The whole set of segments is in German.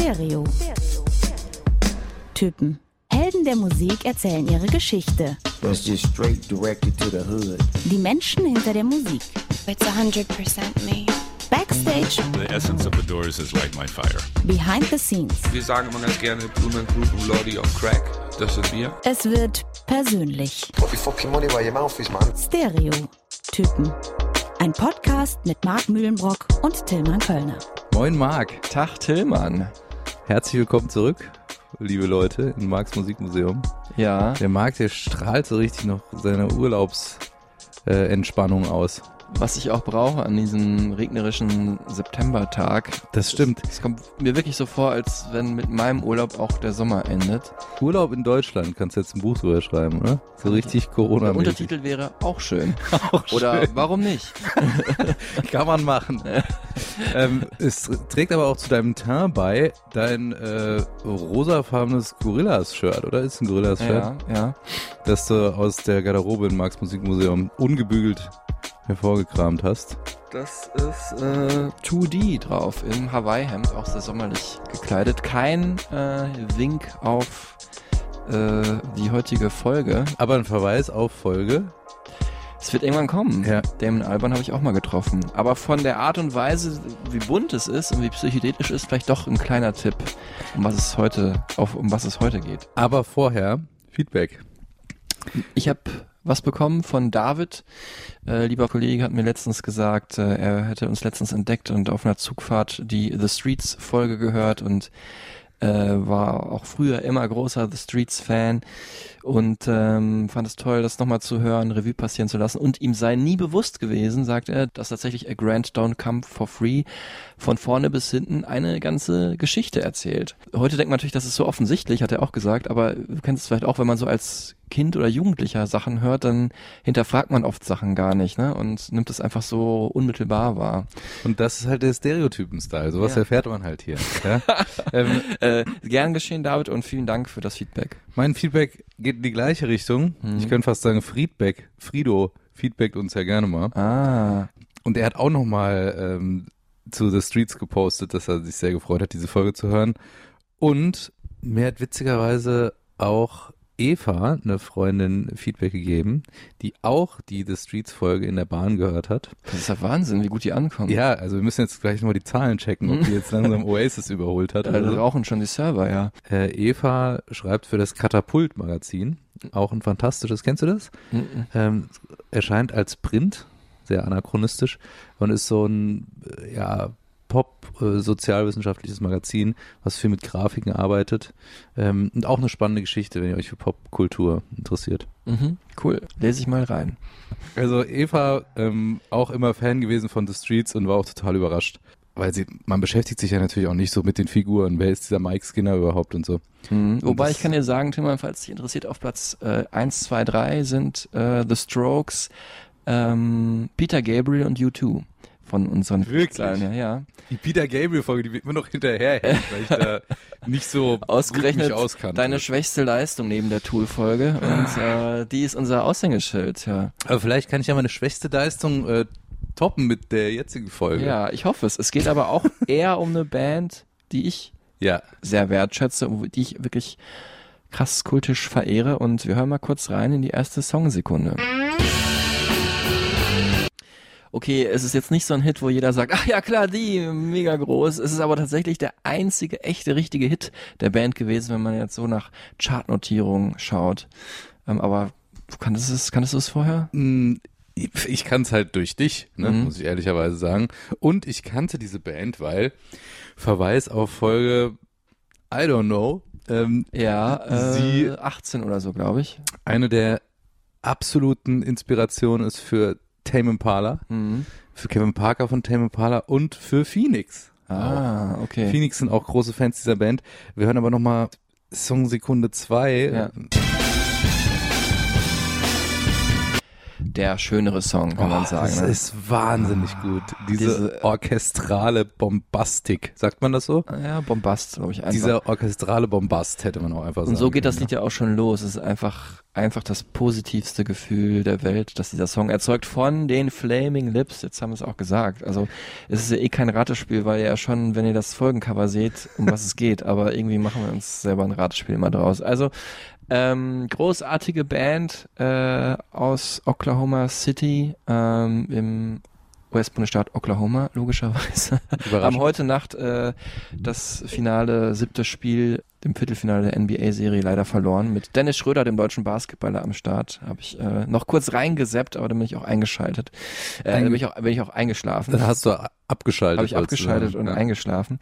Stereo. Typen. Helden der Musik erzählen ihre Geschichte. That's just straight directed to the hood. Die Menschen hinter der Musik. It's 100% me. Backstage, The essence of the Doors is light my fire. behind the scenes. Wir sagen immer ganz gerne Blumen Group und Lordy on Crack. Das sind wir. Es wird persönlich. Stereo. Typen. Ein Podcast mit Marc Mühlenbrock und Tillmann Kölner. Moin Marc, Tag Tillmann. Herzlich willkommen zurück, liebe Leute, im Marks Musikmuseum. Ja, Der Marc, der strahlt so richtig noch seine Urlaubsentspannung äh, aus. Was ich auch brauche an diesem regnerischen Septembertag. Das stimmt. Es kommt mir wirklich so vor, als wenn mit meinem Urlaub auch der Sommer endet. Urlaub in Deutschland, kannst du jetzt ein Buch drüber schreiben, oder? So richtig Der corona -mäßig. Untertitel wäre auch schön. Auch Oder schön. warum nicht? Kann man machen. ähm, es trägt aber auch zu deinem Teint bei dein äh, rosafarbenes Gorillas-Shirt, oder? Ist ein Gorillas-Shirt? Ja, ja. Das du aus der Garderobe im Marx Musikmuseum ungebügelt hervorgekramt hast. Das ist äh, 2D drauf im Hawaii-Hemd, auch sehr sommerlich gekleidet. Kein äh, Wink auf äh, die heutige Folge. Aber ein Verweis auf Folge. Es wird irgendwann kommen. Ja. Damon Alban habe ich auch mal getroffen. Aber von der Art und Weise, wie bunt es ist und wie psychedelisch ist, vielleicht doch ein kleiner Tipp, um was es heute, auf, um was es heute geht. Aber vorher Feedback. Ich habe was bekommen von David. Äh, lieber Kollege hat mir letztens gesagt, äh, er hätte uns letztens entdeckt und auf einer Zugfahrt die The Streets Folge gehört und äh, war auch früher immer großer The Streets Fan und ähm, fand es toll, das nochmal zu hören, Revue passieren zu lassen. Und ihm sei nie bewusst gewesen, sagt er, dass tatsächlich A Grand Don't Come for Free von vorne bis hinten eine ganze Geschichte erzählt. Heute denkt man natürlich, das ist so offensichtlich, hat er auch gesagt, aber du kennst es vielleicht auch, wenn man so als Kind oder Jugendlicher Sachen hört, dann hinterfragt man oft Sachen gar nicht, ne? Und nimmt es einfach so unmittelbar wahr. Und das ist halt der Stereotypen-Style. Sowas Ja. erfährt man halt hier. Ja? ähm, Äh, gern geschehen, David, und vielen Dank für das Feedback. Mein Feedback geht in die gleiche Richtung. Mhm. Ich könnte fast sagen, Friedbeck, Frido feedbackt uns ja gerne mal. Ah, Und er hat auch nochmal ähm, zu The Streets gepostet, dass er sich sehr gefreut hat, diese Folge zu hören. Und mir hat witzigerweise auch Eva, eine Freundin, Feedback gegeben, die auch die The Streets Folge in der Bahn gehört hat. das ist ja Wahnsinn, wie gut die ankommen. Ja, also wir müssen jetzt gleich nochmal die Zahlen checken, ob die jetzt langsam Oasis überholt hat. Da oder so. rauchen schon die Server, ja. Äh, Eva schreibt für das Katapult-Magazin, auch ein fantastisches, kennst du das? Mhm. Ähm, erscheint als Print, sehr anachronistisch und ist so ein äh, ja, Pop-sozialwissenschaftliches Magazin, was viel mit Grafiken arbeitet ähm, und auch eine spannende Geschichte, wenn ihr euch für Popkultur interessiert. Mhm. Cool, lese ich mal rein. Also Eva ähm, auch immer Fan gewesen von The Streets und war auch total überrascht. Weil sie, man beschäftigt sich ja natürlich auch nicht so mit den Figuren. Wer ist dieser Mike Skinner überhaupt und so. Mhm. Wobei das- ich kann dir sagen, Timmer, falls dich interessiert, auf Platz äh, 1, 2, 3 sind äh, The Strokes, ähm, Peter Gabriel und U2 von unseren Wirklich? Her, ja. Die Peter Gabriel-Folge, die wird mir noch hinterherhängen, weil ich da nicht so Ausgerechnet auskannte. deine schwächste Leistung neben der Tool-Folge und äh, die ist unser Aushängeschild, ja. Aber vielleicht kann ich ja meine schwächste Leistung äh, toppen mit der jetzigen Folge. Ja, ich hoffe es. Es geht aber auch eher um eine Band, die ich Ja. sehr wertschätze und die ich wirklich krass kultisch verehre und wir hören mal kurz rein in die erste Songsekunde. Okay, es ist jetzt nicht so ein Hit, wo jeder sagt, ach ja klar, die, mega groß. Es ist aber tatsächlich der einzige echte, richtige Hit der Band gewesen, wenn man jetzt so nach Chartnotierungen schaut. Ähm, aber kanntest du es, kanntest du es vorher? Mm, Ich kann es halt durch dich, ne, Mhm. muss ich ehrlicherweise sagen. Und ich kannte diese Band, weil Verweis auf Folge I don't know, ähm, Ja, äh, Sie- 18 oder so, glaube ich. eine der absoluten Inspirationen ist für Tame Impala, Mhm. für Kevin Parker von Tame Impala und für Phoenix. Ah, okay. Phoenix sind auch große Fans dieser Band. Wir hören aber nochmal Song Sekunde 2. Ja. Der schönere Song, kann man Oh, sagen. Das ne? ist wahnsinnig gut. Diese, diese- orchestrale Bombastik. Sagt man das so? ja, Bombast, glaube ich, einfach. Dieser orchestrale Bombast hätte man auch einfach sagen Und so geht das. Lied ja auch schon los. Es ist einfach, einfach das positivste Gefühl der Welt, das dieser Song erzeugt von den Flaming Lips. Jetzt haben wir es auch gesagt. Also, es ist ja eh kein Ratespiel, weil ihr ja schon, wenn ihr das Folgencover seht, um was es geht. Aber irgendwie machen wir uns selber ein Ratespiel immer draus. Also, ähm, großartige Band äh, aus Oklahoma City ähm, im US-Bundesstaat Oklahoma, logischerweise. haben heute Nacht äh, das finale siebte Spiel im Viertelfinale der NBA-Serie leider verloren. Mit Dennis Schröder, dem deutschen Basketballer am Start, habe ich äh, noch kurz reingeseppt, aber dann bin ich auch eingeschaltet. Äh, dann bin ich auch, bin ich auch eingeschlafen. Dann hast du abgeschaltet. Habe ich abgeschaltet sagen. und Ja. eingeschlafen.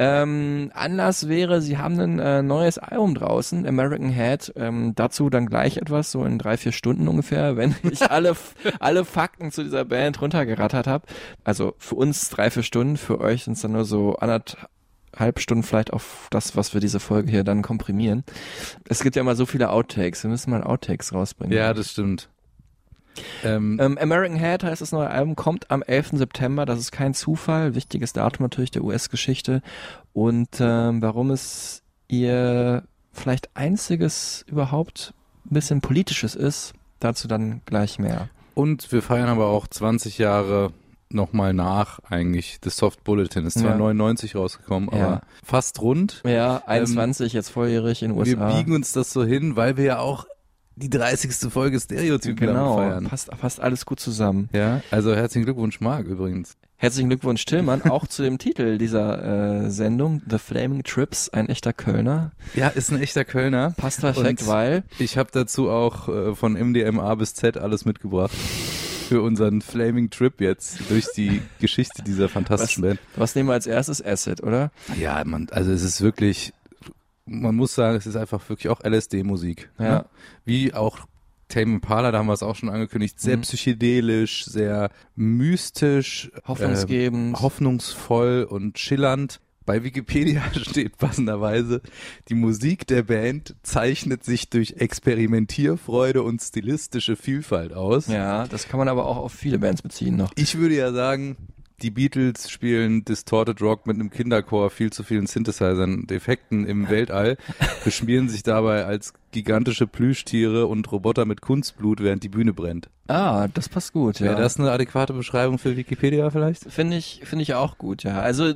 Ähm, Anlass wäre, sie haben ein äh, neues Album draußen, American Head. Ähm, dazu dann gleich etwas, so in drei, vier Stunden ungefähr, wenn ich alle, alle Fakten zu dieser Band runtergerattert habe. Also für uns drei, vier Stunden, für euch sind es dann nur so anderthalb Stunden vielleicht auf das, was wir diese Folge hier dann komprimieren. Es gibt ja immer so viele Outtakes, wir müssen mal Outtakes rausbringen. Ja, das stimmt. Ähm, Ähm, American Head heißt das neue Album, kommt am 11. September. Das ist kein Zufall. Wichtiges Datum natürlich der US-Geschichte. Und ähm, warum es ihr vielleicht einziges überhaupt ein bisschen politisches ist, dazu dann gleich mehr. und wir feiern aber auch 20 Jahre nochmal nach eigentlich. The Soft Bulletin ist zwar Ja. 99 rausgekommen, aber Ja. fast rund. Ja, 21, jetzt volljährig in den Wir USA. biegen uns das so hin, weil wir ja auch die 30. Folge Stereotypen genau, feiern. passt, passt alles gut zusammen. Ja, also herzlichen Glückwunsch, Marc, übrigens. Herzlichen Glückwunsch, Tillmann, auch zu dem Titel dieser äh, Sendung, The Flaming Trips, ein echter Kölner. Ja, ist ein echter Kölner. Passt perfekt, weil Ich habe dazu auch äh, von MDMA bis Z alles mitgebracht. Für unseren Flaming Trip jetzt durch die Geschichte dieser fantastischen Band. was nehmen wir als erstes? Acid, oder? Ja, man, also es ist wirklich, man muss sagen, es ist einfach wirklich auch LSD-Musik. Ja. Ne? Wie auch Tame Impala, da haben wir es auch schon angekündigt, sehr Mhm. psychedelisch, sehr mystisch, Hoffnungsgebend. äh, hoffnungsvoll und schillernd. Bei Wikipedia steht passenderweise, die Musik der Band zeichnet sich durch Experimentierfreude und stilistische Vielfalt aus. Ja, das kann man aber auch auf viele Bands beziehen noch. Ich würde ja sagen, die Beatles spielen Distorted Rock mit einem Kinderchor, viel zu vielen Synthesizern, Defekten im Weltall, beschmieren sich dabei als gigantische Plüschtiere und Roboter mit Kunstblut, während die Bühne brennt. Ah, das passt gut, ja. Wäre das eine adäquate Beschreibung für Wikipedia vielleicht? Finde ich, finde ich auch gut, ja. Also,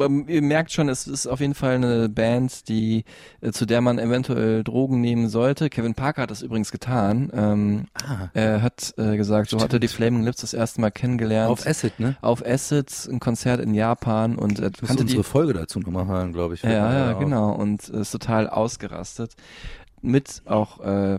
ihr merkt schon, es ist auf jeden Fall eine Band, die, äh, zu der man eventuell Drogen nehmen sollte. Kevin Parker hat das übrigens getan. Ähm, Er hat äh, gesagt, so hat er die Flaming Lips das erste Mal kennengelernt. Auf Acid, ne? auf Acid, ein Konzert in Japan und er kannte die, unsere Folge dazu nochmal hören, glaube ich. Ja, ja, genau. Und ist total ausgerastet. Mit auch äh,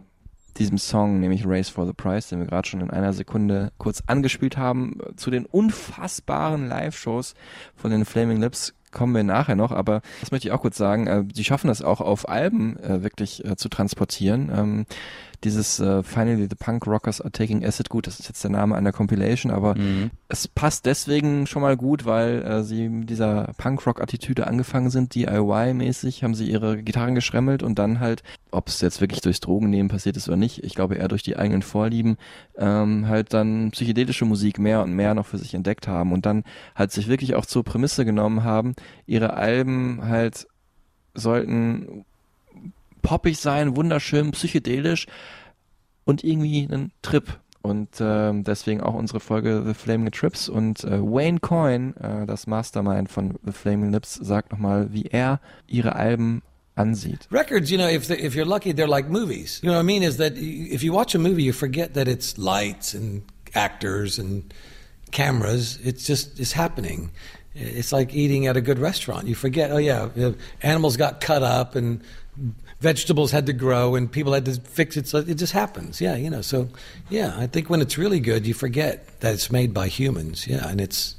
diesem Song, nämlich Race for the Prize, den wir gerade schon in einer Sekunde kurz angespielt haben, zu den unfassbaren Live-Shows von den Flaming Lips kommen wir nachher noch, aber das möchte ich auch kurz sagen, äh, sie schaffen das auch auf Alben äh, wirklich äh, zu transportieren. Ähm, dieses äh, Finally the Punk Rockers are taking acid, gut, das ist jetzt der Name einer Compilation, aber Mhm. es passt deswegen schon mal gut, weil äh, sie mit dieser Punkrock-Attitüde angefangen sind, DIY-mäßig, haben sie ihre Gitarren geschremmelt und dann halt, ob es jetzt wirklich durchs Drogennehmen passiert ist oder nicht, ich glaube eher durch die eigenen Vorlieben, ähm, halt dann psychedelische Musik mehr und mehr noch für sich entdeckt haben und dann halt sich wirklich auch zur Prämisse genommen haben, ihre Alben halt sollten poppig sein, wunderschön, psychedelisch und irgendwie einen Trip. Und ähm, deswegen auch unsere Folge The Flaming Trips. Und äh, Wayne Coyne, äh, das Mastermind von The Flaming Lips, sagt nochmal, wie er ihre Alben ansieht. Records, you know, if they, if you're lucky, they're like movies. You know what I mean? Is that if you watch a movie, you forget that it's lights and actors and cameras. It's just it's happening. It's like eating at a good restaurant. You forget, oh yeah, animals got cut up and vegetables had to grow and people had to fix it. So it just happens. Yeah, you know. So yeah, I think when it's really good, you forget that it's made by humans. Yeah, and it's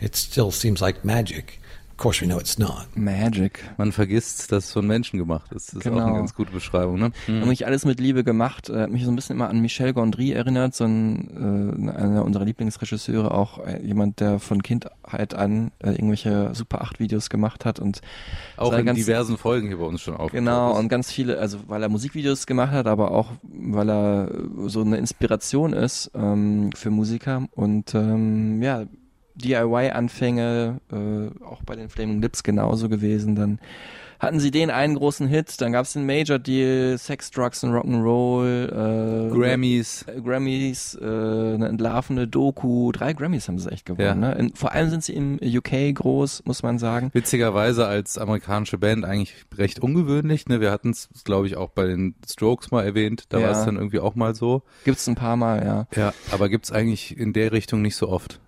it still seems like magic. Of course, we know it's not. Magic. Man vergisst, dass es von Menschen gemacht ist. Das ist auch Genau. eine ganz gute Beschreibung, ne? Und nicht alles mit Liebe gemacht. Äh, hat mich so ein bisschen immer an Michel Gondry erinnert, so ein, äh, einer unserer Lieblingsregisseure, auch äh, jemand, der von Kindheit an äh, irgendwelche Super 8 Videos gemacht hat und Auch in ganz- diversen Folgen hier bei uns schon aufgetaucht Genau, ist. und ganz viele, also weil er Musikvideos gemacht hat, aber auch weil er so eine Inspiration ist ähm, für Musiker und ähm, ja, DIY-Anfänge, äh, auch bei den Flaming Lips genauso gewesen. Dann hatten sie den einen großen Hit, dann gab es den Major Deal, Sex, Drugs and Rock'n'Roll, äh, Grammys. äh, Grammys, äh, eine entlarvende Doku, drei Grammys haben sie echt gewonnen. Ja. Ne? In, vor allem sind sie im UK groß, muss man sagen. Witzigerweise als amerikanische Band eigentlich recht ungewöhnlich. Ne? Wir hatten es, glaube ich, auch bei den Strokes mal erwähnt. Da Ja. war es dann irgendwie auch mal so. Gibt's ein paar Mal, ja. Ja, aber gibt's eigentlich in der Richtung nicht so oft.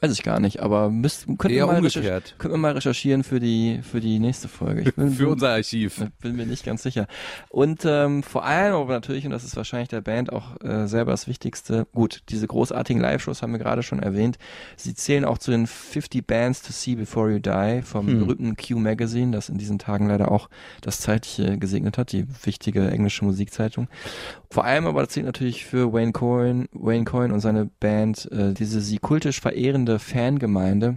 Weiß ich gar nicht, aber müsst, könnten, wir mal könnten wir mal recherchieren für die, für die nächste Folge. Bin, Für unser Archiv. bin mir nicht ganz sicher. Und ähm, vor allem aber natürlich, und das ist wahrscheinlich der Band auch äh, selber das Wichtigste, gut, diese großartigen Live-Shows haben wir gerade schon erwähnt. Sie zählen auch zu den 50 Bands to See Before You Die vom Hm. berühmten Q Magazine, das in diesen Tagen leider auch das Zeitliche gesegnet hat, die wichtige englische Musikzeitung. Vor allem aber zählt natürlich für Wayne Coyne, Wayne Coyne und seine Band äh, diese sie kultisch verehrende Fangemeinde.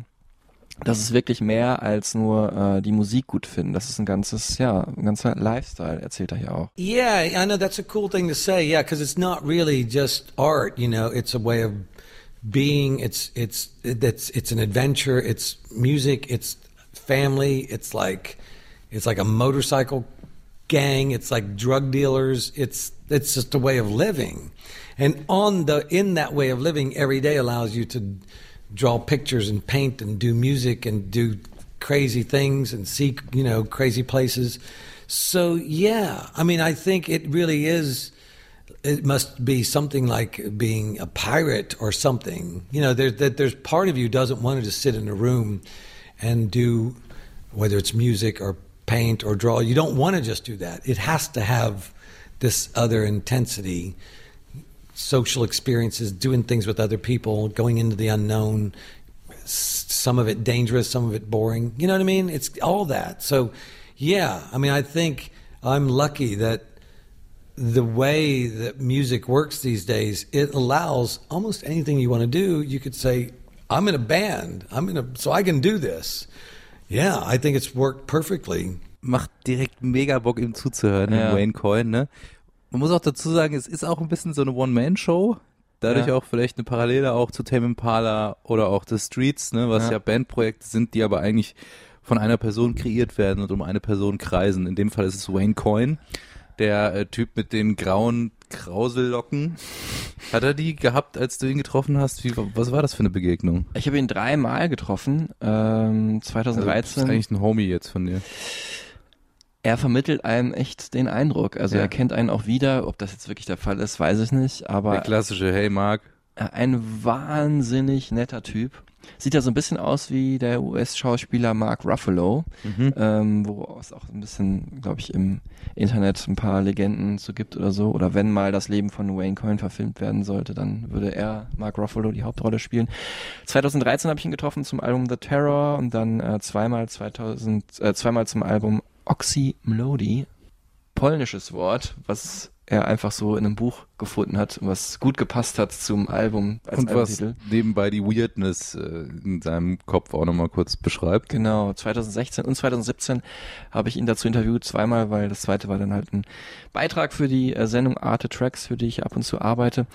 Das ist wirklich mehr als nur äh, die Musik gut finden. Das ist ein ganzes, ja, ein ganzer Lifestyle, erzählt er hier auch. Yeah, I know that's a cool thing to say. Yeah, because it's not really just art. You know, it's a way of being. It's it's it's it's an adventure. It's music. It's family. It's like it's like a motorcycle gang. It's like drug dealers. It's it's just a way of living, and on the in that way of living, every day allows you to draw pictures and paint and do music and do crazy things and see you know crazy places. So yeah, I mean, I think it really is. It must be something like being a pirate or something. You know, there's that there's part of you doesn't want to just sit in a room and do whether it's music or paint or draw. You don't want to just do that. It has to have this other intensity, social experiences, doing things with other people, going into the unknown. Some of it dangerous, some of it boring. You know what I mean? It's all that. So, yeah, I mean, I think I'm lucky that the way that music works these days, it allows almost anything you want to do. You could say, I'm in a band. I'm in a, so I can do this. Yeah, I think it's worked perfectly. Macht direkt mega Bock, ihm zuzuhören, Ja. Wayne Coyne, ne? Man muss auch dazu sagen, es ist auch ein bisschen so eine One-Man-Show. Dadurch Ja. auch vielleicht eine Parallele auch zu Tame Impala oder auch The Streets, ne? Was Ja. ja, Bandprojekte sind, die aber eigentlich von einer Person kreiert werden und um eine Person kreisen. In dem Fall ist es Wayne Coyne, der äh, Typ mit den grauen Krausellocken. Hat er die gehabt, als du ihn getroffen hast? Wie, was war das für eine Begegnung? Ich habe ihn dreimal getroffen, ähm, Also, das 2013. ist eigentlich ein Homie jetzt von dir. er vermittelt einem echt den Eindruck. Also Ja. er kennt einen auch wieder. Ob das jetzt wirklich der Fall ist, weiß ich nicht. Der Aber klassische Hey Mark. ein wahnsinnig netter Typ. Sieht ja so ein bisschen aus wie der US-Schauspieler Mark Ruffalo, Mhm. ähm, wo es auch ein bisschen, glaube ich, im Internet ein paar Legenden zu gibt oder so. Oder wenn mal das Leben von Wayne Coyne verfilmt werden sollte, dann würde er, Mark Ruffalo, die Hauptrolle spielen. 2013 habe ich ihn getroffen zum Album The Terror und dann äh, zweimal 2000, äh, zweimal zum Album Oxy Melody. Polnisches Wort, was er einfach so in einem Buch gefunden hat, was gut gepasst hat zum Album als Und was nebenbei die Weirdness äh, in seinem Kopf auch nochmal kurz beschreibt. Genau, 2016 und 2017 habe ich ihn dazu interviewt, zweimal, weil das zweite war dann halt ein Beitrag für die äh, Sendung Arte Tracks, für die ich ab und zu arbeite.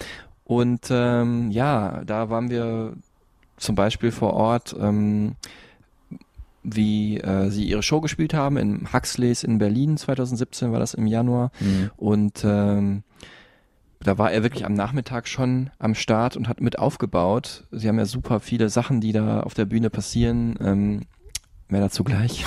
Und ähm, ja, da waren wir zum Beispiel vor Ort, ähm, wie äh, sie ihre Show gespielt haben in Huxleys in Berlin 2017 war das im Januar. Und ähm, da war er wirklich am Nachmittag schon am Start und hat mit aufgebaut. Sie haben ja super viele Sachen, die da auf der Bühne passieren. Ähm, mehr dazu gleich.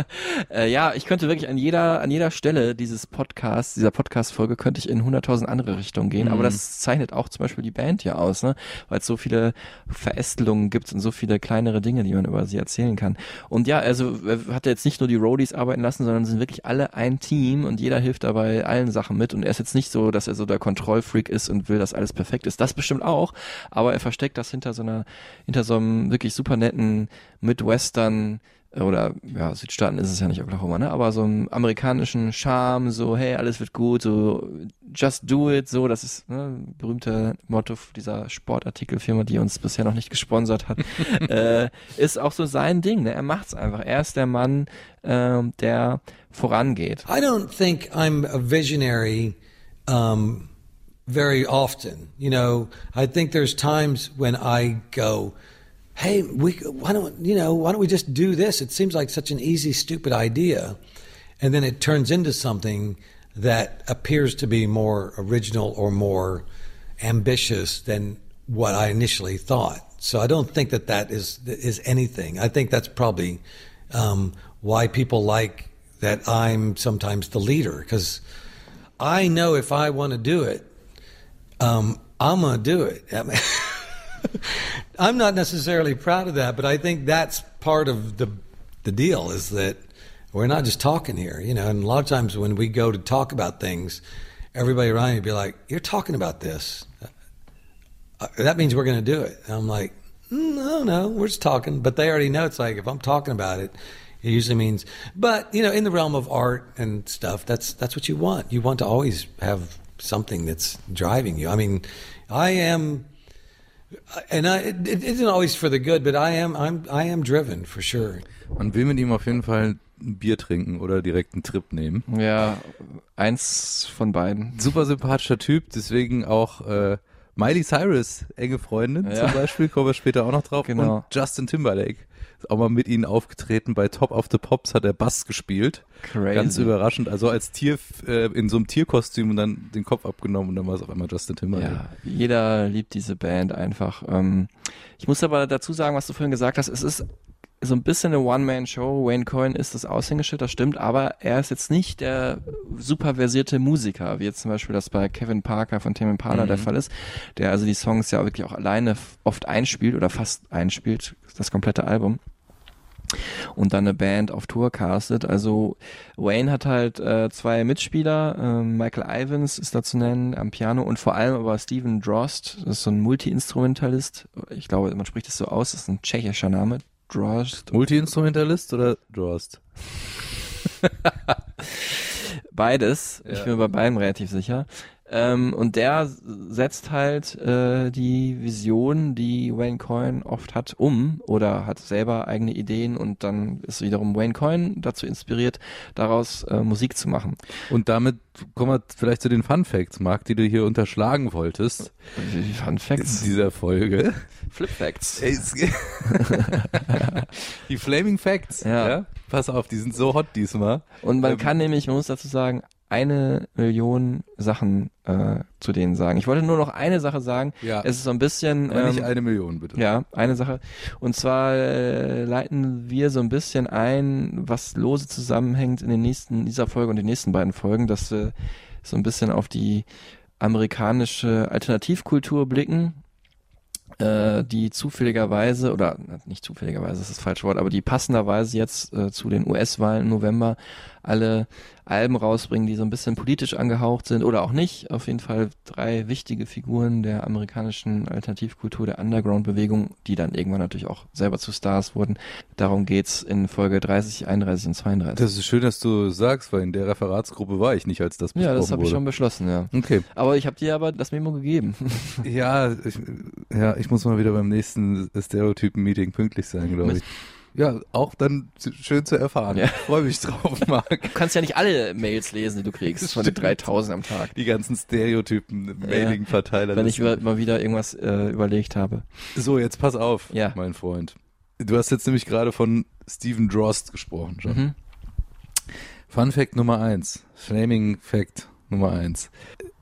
äh, ja, ich könnte wirklich an jeder, an jeder Stelle dieses Podcasts, dieser Podcast-Folge könnte ich in 100.000 andere Richtungen gehen. Mhm. Aber das zeichnet auch zum Beispiel die Band ja aus, ne? Weil es so viele Verästelungen gibt und so viele kleinere Dinge, die man über sie erzählen kann. Und ja, also er hat jetzt nicht nur die Roadies arbeiten lassen, sondern sind wirklich alle ein Team und jeder hilft dabei allen Sachen mit. Und er ist jetzt nicht so, dass er so der Kontrollfreak ist und will, dass alles perfekt ist. Das bestimmt auch, aber er versteckt das hinter so einer, hinter so einem wirklich super netten Midwestern oder ja, Südstaaten ist es ja nicht Oklahoma, ne? Aber so einen amerikanischen Charme, so, hey, alles wird gut, so just do it, so, das ist ne, berühmte Motto dieser Sportartikelfirma, die uns bisher noch nicht gesponsert hat, äh, ist auch so sein Ding, ne? Er macht's einfach. Er ist der Mann, ähm, der vorangeht. I don't think I'm a visionary um, very often. You know, I think there's times when I go, "Hey, we why don't you know why don't we just do this?" It seems like such an easy, stupid idea, and then it turns into something that appears to be more original or more ambitious than what I initially thought. So I don't think that that is is anything. I think that's probably um, why people like that I'm sometimes the leader because I know if I want to do it, um, I'm going to do it. I mean, I'm not necessarily proud of that, but I think that's part of the the deal is that we're not just talking here, you know. And a lot of times when we go to talk about things, everybody around you be like, "You're talking about this. Uh, that means we're going to do it." And I'm like, "Mm, "No, no, we're just talking." But they already know it's like if I'm talking about it, it usually means. But you know, in the realm of art and stuff, that's that's what you want. You want to always have something that's driving you. I mean, I am and I, it, isn't always for the good, but I am, I'm, I am driven for sure. Man will mit ihm auf jeden Fall ein Bier trinken oder direkt einen Trip nehmen. Ja, eins von beiden. Super sympathischer Typ, deswegen auch äh, Miley Cyrus, enge Freundin Ja. zum Beispiel, kommen wir später auch noch drauf. Genau. Und Justin Timberlake. Ist auch mal mit ihnen aufgetreten. Bei Top of the Pops hat er Bass gespielt. Crazy. Ganz überraschend. Also als Tier, äh, in so einem Tierkostüm und dann den Kopf abgenommen und dann war es auf einmal Justin Timberlake. Ja, jeder liebt diese Band einfach. Ähm, ich muss aber dazu sagen, was du vorhin gesagt hast, es ist so ein bisschen eine One-Man-Show. Wayne Coyne ist das Aushängeschild, das stimmt, aber er ist jetzt nicht der super versierte Musiker, wie jetzt zum Beispiel das bei Kevin Parker von Tame Impala der Fall ist, der also die Songs ja wirklich auch alleine oft einspielt oder fast einspielt, das komplette Album und dann eine Band auf Tour castet. Also Wayne hat halt äh, zwei Mitspieler, ähm, Michael Ivins ist da zu nennen am Piano und vor allem aber Steven Drost, das ist so ein Multi-Instrumentalist. Ich glaube, man spricht das so aus, das ist ein tschechischer Name. Drost. Multi-Instrumentalist oder Drost? Beides. Ich Ja. bin mir bei beiden relativ sicher. Ähm, und der setzt halt äh, die Vision, die Wayne Coyne oft hat, um oder hat selber eigene Ideen und dann ist wiederum Wayne Coyne dazu inspiriert, daraus äh, Musik zu machen. Und damit kommen wir vielleicht zu den Fun Facts, Marc, die du hier unterschlagen wolltest Fun in Facts. dieser Folge. Flip Facts. Die Flaming Facts. Ja. Pass auf, die sind so hot diesmal. Und man Ähm, kann nämlich, man muss dazu sagen, eine Million Sachen äh, zu denen sagen. Ich wollte nur noch eine Sache sagen. Ja. Es ist so ein bisschen. Aber nicht ähm, eine Million, bitte. Ja, eine Sache. Und zwar äh, leiten wir so ein bisschen ein, was lose zusammenhängt in den nächsten, dieser Folge und den nächsten beiden Folgen, dass wir so ein bisschen auf die amerikanische Alternativkultur blicken, äh, die zufälligerweise, oder nicht zufälligerweise, das ist das falsche Wort, aber die passenderweise jetzt äh, zu den US-Wahlen im November alle Alben rausbringen, die so ein bisschen politisch angehaucht sind oder auch nicht. Auf jeden Fall drei wichtige Figuren der amerikanischen Alternativkultur, der Underground-Bewegung, die dann irgendwann natürlich auch selber zu Stars wurden. Darum geht's in Folge 30, 31 und 32. Das ist schön, dass du sagst, weil in der Referatsgruppe war ich nicht, als das besprochen ja, das habe ich schon beschlossen, ja. Okay. Aber ich habe dir aber das Memo gegeben. Ja, ich, ja, ich muss mal wieder beim nächsten Stereotypen-Meeting pünktlich sein, glaube ich. Ja, auch dann schön zu erfahren. Ja. Freue mich drauf, Marc. Du kannst ja nicht alle Mails lesen, die du kriegst, von den 3000 am Tag. Die ganzen Stereotypen-Mailing-Verteiler. Wenn ich über, mal wieder irgendwas äh, überlegt habe. so, jetzt pass auf, Ja. mein Freund. Du hast jetzt nämlich gerade von Stephen Drost gesprochen, schon. Mhm. Fun Fact Nummer eins, Flaming Fact Nummer eins.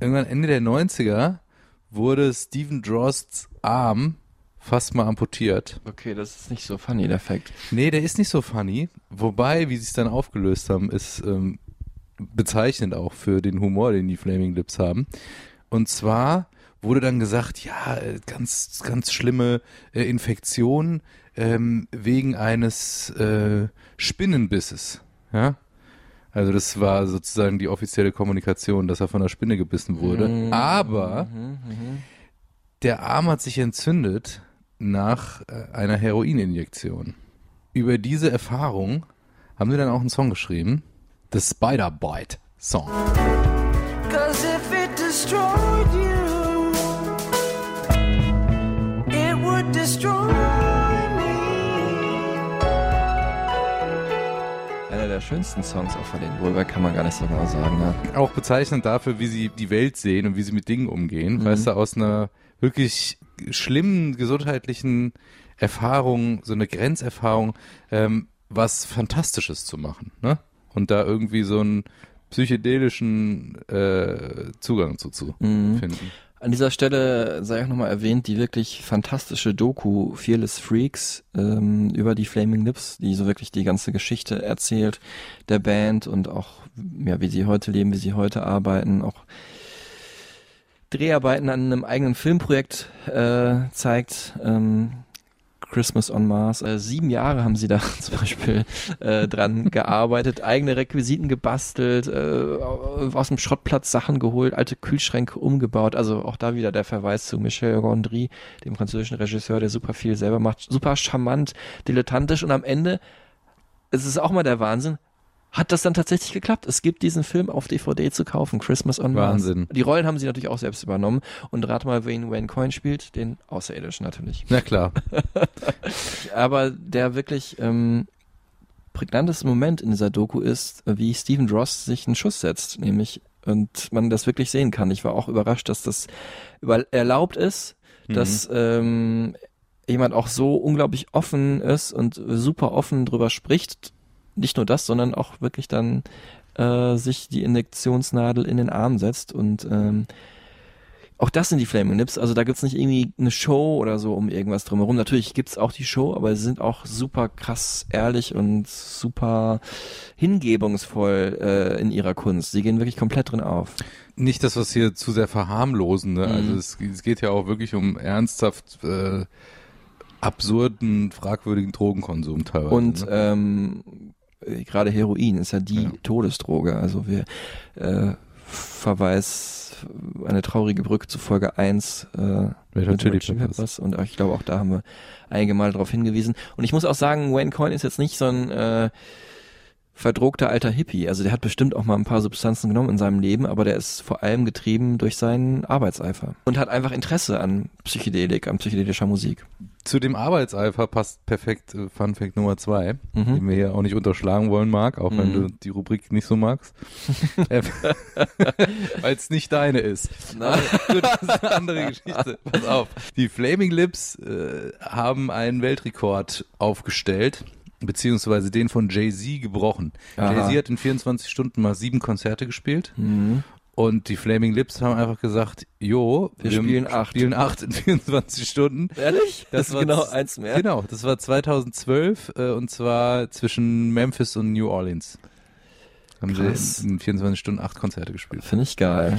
Irgendwann Ende der 90er wurde Stephen Drosts Arm fast mal amputiert. Okay, das ist nicht so funny, der Fact. Nee, der ist nicht so funny. Wobei, wie sie es dann aufgelöst haben, ist ähm, bezeichnend auch für den Humor, den die Flaming Lips haben. Und zwar wurde dann gesagt, ja, äh, ganz, ganz schlimme äh, Infektion ähm, wegen eines äh, Spinnenbisses. Ja. Also das war sozusagen die offizielle Kommunikation, dass er von einer Spinne gebissen wurde. Mhm. Aber der Arm hat sich entzündet nach äh, einer Heroininjektion. über diese Erfahrung haben sie dann auch einen Song geschrieben. The Spider Bite Song. Cause if it destroyed you, it would destroy me. Einer der schönsten Songs auch von den Wolver kann man gar nicht so genau sagen. Ja. Auch bezeichnend dafür, wie sie die Welt sehen und wie sie mit Dingen umgehen. Mhm. Weißt du, aus einer wirklich schlimmen gesundheitlichen Erfahrung, so eine Grenzerfahrung, ähm, was Fantastisches zu machen, ne? Und da irgendwie so einen psychedelischen äh, Zugang zu, zu Mhm. finden. An dieser Stelle sei auch nochmal erwähnt, die wirklich fantastische Doku Fearless Freaks ähm, über die Flaming Lips, die so wirklich die ganze Geschichte erzählt der Band und auch, ja, wie sie heute leben, wie sie heute arbeiten, auch Dreharbeiten an einem eigenen Filmprojekt äh, zeigt. Ähm, Christmas on Mars. Äh, sieben Jahre haben sie da zum Beispiel äh, dran gearbeitet, eigene Requisiten gebastelt, äh, aus dem Schrottplatz Sachen geholt, alte Kühlschränke umgebaut. Also auch da wieder der Verweis zu Michel Gondry, dem französischen Regisseur, der super viel selber macht. Super charmant, dilettantisch und am Ende, es ist auch mal der Wahnsinn, hat das dann tatsächlich geklappt. Es gibt diesen Film auf DVD zu kaufen, Christmas on Mars. Wahnsinn. Die Rollen haben sie natürlich auch selbst übernommen. Und rat mal, wen Wayne Coyne spielt, den Außerirdischen natürlich. Na klar. Aber der wirklich ähm, prägnanteste Moment in dieser Doku ist, wie Stephen Dross sich einen Schuss setzt, nämlich und man das wirklich sehen kann. Ich war auch überrascht, dass das über erlaubt ist, dass ähm, jemand auch so unglaublich offen ist und super offen drüber spricht. Nicht nur das, sondern auch wirklich dann äh, sich die Injektionsnadel in den Arm setzt und ähm, auch das sind die Flaming Lips. Also da gibt's nicht irgendwie eine Show oder so um irgendwas drumherum. Natürlich gibt's auch die Show, aber sie sind auch super krass ehrlich und super hingebungsvoll äh, in ihrer Kunst. Sie gehen wirklich komplett drin auf. Nicht das, was hier zu sehr verharmlosen. Ne? Also Mhm. es, es geht ja auch wirklich um ernsthaft äh, absurden, fragwürdigen Drogenkonsum teilweise. Und ne? ähm, äh, gerade Heroin ist ja die Ja. Todesdroge. Also wir äh, Verweis eine traurige Brücke zu Folge 1 äh, Peppers. Peppers. Und ich glaube auch da haben wir einige Mal darauf hingewiesen. Und ich muss auch sagen, Wayne Coyne ist jetzt nicht so ein äh, verdrogter alter Hippie. Also der hat bestimmt auch mal ein paar Substanzen genommen in seinem Leben, aber der ist vor allem getrieben durch seinen Arbeitseifer und hat einfach Interesse an Psychedelik, an psychedelischer Musik. Zu dem Arbeitseifer passt perfekt äh, Fun Fact Nummer zwei, Mhm. den wir hier auch nicht unterschlagen wollen, Marc, auch wenn Mhm. du die Rubrik nicht so magst. Äh, Weil es nicht deine ist. Nein. Gut, das ist eine andere Geschichte. Pass auf. Die Flaming Lips äh, haben einen Weltrekord aufgestellt, beziehungsweise den von Jay-Z gebrochen. Jay-Z hat in 24 Stunden mal sieben Konzerte gespielt. Mhm. Und die Flaming Lips haben einfach gesagt, jo, Wir spielen acht. spielen acht in 24 Stunden. Ehrlich? Das, ist war genau eins mehr. Genau, das war 2012 äh, und zwar zwischen Memphis und New Orleans. Haben Krass. sie in 24 Stunden acht Konzerte gespielt. Finde ich geil.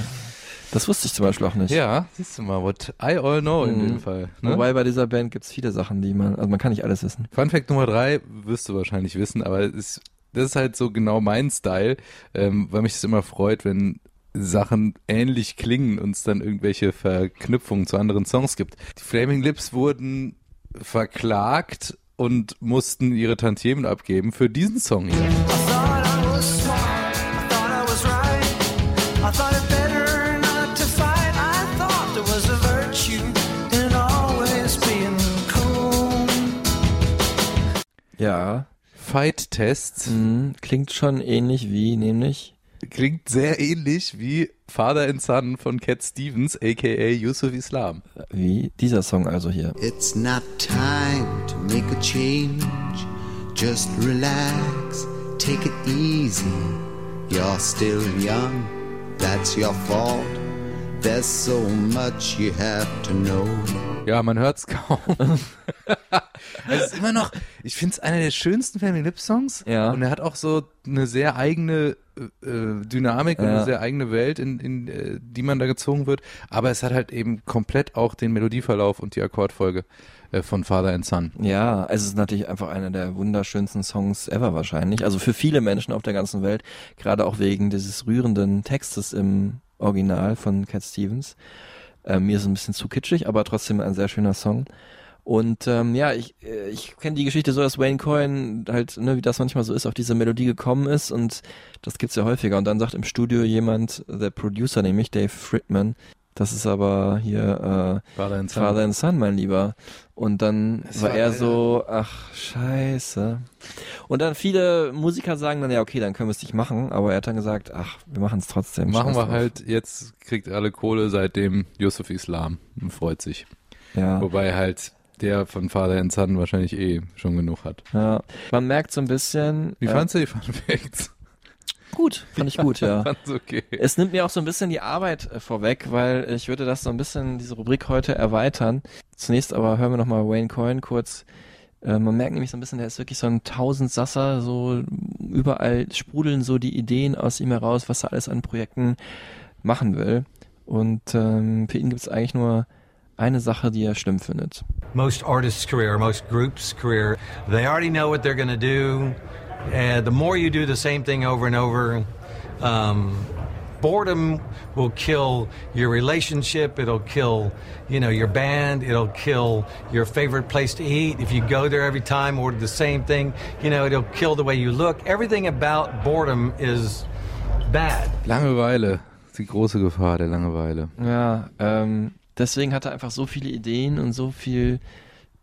Das wusste ich zum Beispiel auch nicht. Ja, siehst du mal, what I all know in Mhm. dem Fall. Ne? Wobei bei dieser Band gibt's viele Sachen, die man, also man kann nicht alles wissen. Fun Fact Nummer drei wirst du wahrscheinlich wissen, aber es ist, das ist halt so genau mein Style, ähm, weil mich das immer freut, wenn Sachen ähnlich klingen und es dann irgendwelche Verknüpfungen zu anderen Songs gibt. Die Flaming Lips wurden verklagt und mussten ihre Tantiemen abgeben für diesen Song hier. Ja, Fight Tests mhm. klingt schon ähnlich wie, nämlich, klingt sehr ähnlich wie Father and Son von Cat Stevens, aka Yusuf Islam. wie dieser Song also hier. It's not time to make a change. Just relax, take it easy. You're still young, that's your fault. There's so much you have to know. Ja, man hört's kaum. es ist immer noch, ich finde es einer der schönsten Family Lip Songs. Ja. Und er hat auch so eine sehr eigene äh, Dynamik und Ja. eine sehr eigene Welt, in, in äh, die man da gezogen wird. Aber es hat halt eben komplett auch den Melodieverlauf und die Akkordfolge äh, von Father and Son. Ja, es ist natürlich einfach einer der wunderschönsten Songs ever wahrscheinlich. Also für viele Menschen auf der ganzen Welt, gerade auch wegen dieses rührenden Textes im Original von Cat Stevens. Äh, mir ist es ein bisschen zu kitschig, aber trotzdem ein sehr schöner Song. Und ähm, ja, ich, äh, ich kenne die Geschichte so, dass Wayne Coyne halt, ne, wie das manchmal so ist, auf diese Melodie gekommen ist und das gibt's ja häufiger. Und dann sagt im Studio jemand, der Producer, nämlich Dave Fridman, das ist aber hier äh, Father and Son. Father and Son, mein Lieber. Und dann Das war war er so, ach scheiße. Und dann viele Musiker sagen dann, ja okay, dann können wir es nicht machen. Aber er hat dann gesagt, ach, wir machen es trotzdem. Machen scheiß wir drauf. halt, jetzt kriegt alle Kohle seitdem Yusuf Islam und freut sich. Ja. Wobei halt der von Father and Son wahrscheinlich eh schon genug hat. ja. Man merkt so ein bisschen. Wie äh, fandst du die Fun Facts? Gut, fand ich gut, ja. Fand's okay. Es nimmt mir auch so ein bisschen die Arbeit äh, vorweg, weil ich würde das so ein bisschen, diese Rubrik heute erweitern. Zunächst aber hören wir nochmal Wayne Coyne kurz. Äh, man merkt nämlich so ein bisschen, der ist wirklich so ein Tausendsasser, so überall sprudeln so die Ideen aus ihm heraus, was er alles an Projekten machen will. Und ähm, für ihn gibt es eigentlich nur eine Sache, die er schlimm findet. most artists' career, most groups' career, they already know what they're going to do. And the more you do the same thing over and over, um, boredom will kill your relationship. It'll kill, you know, your band. It'll kill your favorite place to eat. If you go there every time, order the same thing, you know, it'll kill the way you look. Everything about boredom is bad. Langeweile. ist Die große Gefahr der Langeweile. Ja, ähm, deswegen hat er einfach so viele Ideen und so viel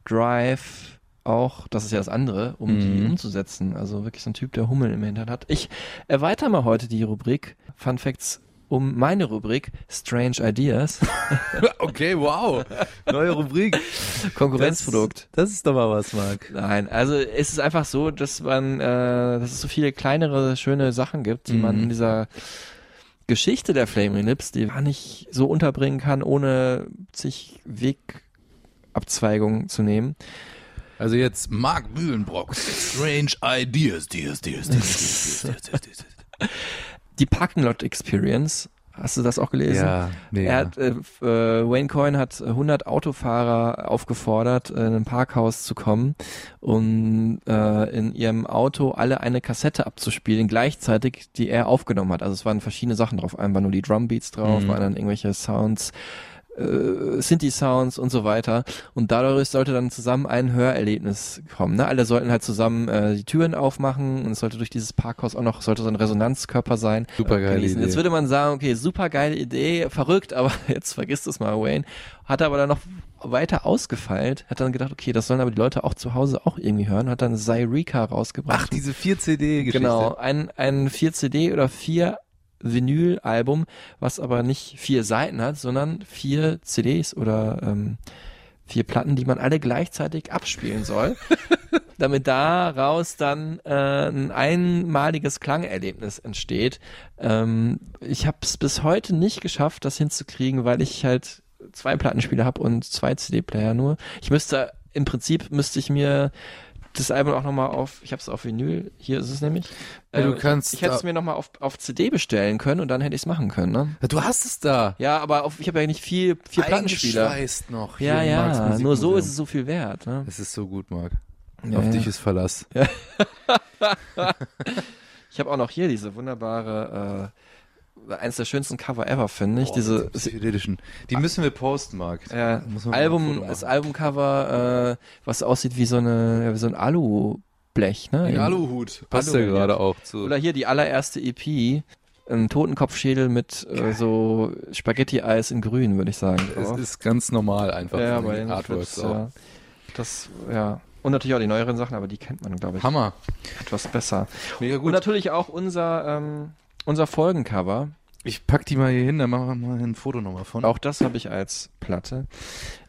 Drive auch, das ist ja das andere, um die Mhm. umzusetzen. Also wirklich so ein Typ, der Hummel im Hintern hat. Ich erweitere mal heute die Rubrik Fun Facts um meine Rubrik Strange Ideas. okay, wow. Neue Rubrik. Konkurrenzprodukt. Das, das ist doch mal was, Marc. Nein, also es ist einfach so, dass man, äh, dass es so viele kleinere, schöne Sachen gibt, die man Mhm. in dieser Geschichte der Flaming Lips, die man nicht so unterbringen kann, ohne zig Wegabzweigungen zu nehmen. Also jetzt Marc Mühlenbrock. Strange Ideas. Dias, dias, dias. Die Parking Lot Experience, hast du das auch gelesen? Ja, mega. Er hat, äh, äh, Wayne Coyne hat 100 Autofahrer aufgefordert, äh, in ein Parkhaus zu kommen, um äh, in ihrem Auto alle eine Kassette abzuspielen, gleichzeitig, die er aufgenommen hat. Also es waren verschiedene Sachen drauf. Einmal nur die Drumbeats drauf, Mhm. waren dann irgendwelche Sounds, äh, Synthi-Sounds und so weiter. Und dadurch sollte dann zusammen ein Hörerlebnis kommen. Ne? Alle sollten halt zusammen äh, die Türen aufmachen und es sollte durch dieses Parkhaus auch noch, sollte so ein Resonanzkörper sein. Super geile genießen. Idee. Jetzt würde man sagen, okay, super geile Idee, verrückt, aber jetzt vergisst es mal, Wayne. Hat aber dann noch weiter ausgefeilt, hat dann gedacht, okay, das sollen aber die Leute auch zu Hause auch irgendwie hören, hat dann Zyreka rausgebracht. Ach, diese 4-CD-Geschichte. Genau, ein, ein 4 CD oder 4 Vinyl-Album, was aber nicht vier Seiten hat, sondern vier CDs oder ähm, vier Platten, die man alle gleichzeitig abspielen soll, damit daraus dann äh, ein einmaliges Klangerlebnis entsteht. Ähm, ich habe es bis heute nicht geschafft, das hinzukriegen, weil ich halt zwei Plattenspieler habe und zwei CD-Player nur. Ich müsste, im Prinzip müsste ich mir das Album auch nochmal auf, ich habe es auf Vinyl, hier ist es nämlich. Ja, du Äh, kannst ich hätte es mir nochmal auf, auf CD bestellen können und dann hätte ich es machen können, ne? Ja, Du hast es da. Ja, aber auf, ich habe ja nicht viel, vier Plattenspieler. Noch. Ja, ja, nur so ist es so viel wert, ne? Es ist so gut, Marc. Ja, Auf ja. dich ist Verlass. Ich habe auch noch hier diese wunderbare, äh, eins der schönsten Cover ever, finde ich. Boah, diese psychedelischen. Die müssen wir posten, Marc. äh, Muss man Album, das. Albumcover, äh, was aussieht wie so eine, ja, wie so ein Alublech, ne? Ein Aluhut. Passt ja Alu-Relief. gerade auch zu. Oder hier die allererste EP, ein Totenkopfschädel mit äh, so Spaghetti-Eis in grün, würde ich sagen. es drauf. ist ganz normal einfach. ja, von bei den Artworks auch. ja. Das, ja. Und natürlich auch die neueren Sachen, aber die kennt man, glaube ich, Hammer. etwas besser. Mega Und gut. natürlich auch unser, ähm, unser Folgencover. Ich pack die mal hier hin, dann machen wir mal ein Foto nochmal von. Auch das habe ich als Platte,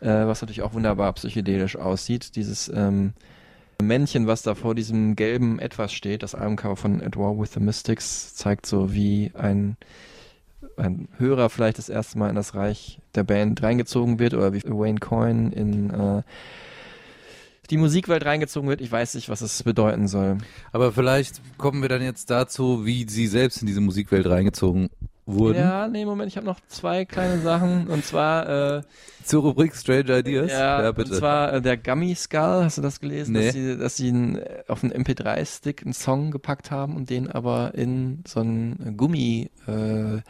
äh, was natürlich auch wunderbar psychedelisch aussieht. Dieses ähm, Männchen, was da vor diesem gelben Etwas steht, das Albumcover von At War with the Mystics, zeigt so, wie ein, ein Hörer vielleicht das erste Mal in das Reich der Band reingezogen wird oder wie Wayne Coyne in äh, die Musikwelt reingezogen wird. Ich weiß nicht, was es bedeuten soll. Aber vielleicht kommen wir dann jetzt dazu, wie sie selbst in diese Musikwelt reingezogen wurden. Ja, nee, Moment, ich habe noch zwei kleine Sachen. Und zwar, äh, Zur Rubrik Strange Ideas. ja, bitte. und zwar äh, der Gummy Skull, hast du das gelesen? Nee. Dass sie, dass sie einen, äh, auf einen MP3-Stick einen Song gepackt haben und den aber in so einen Gummi äh,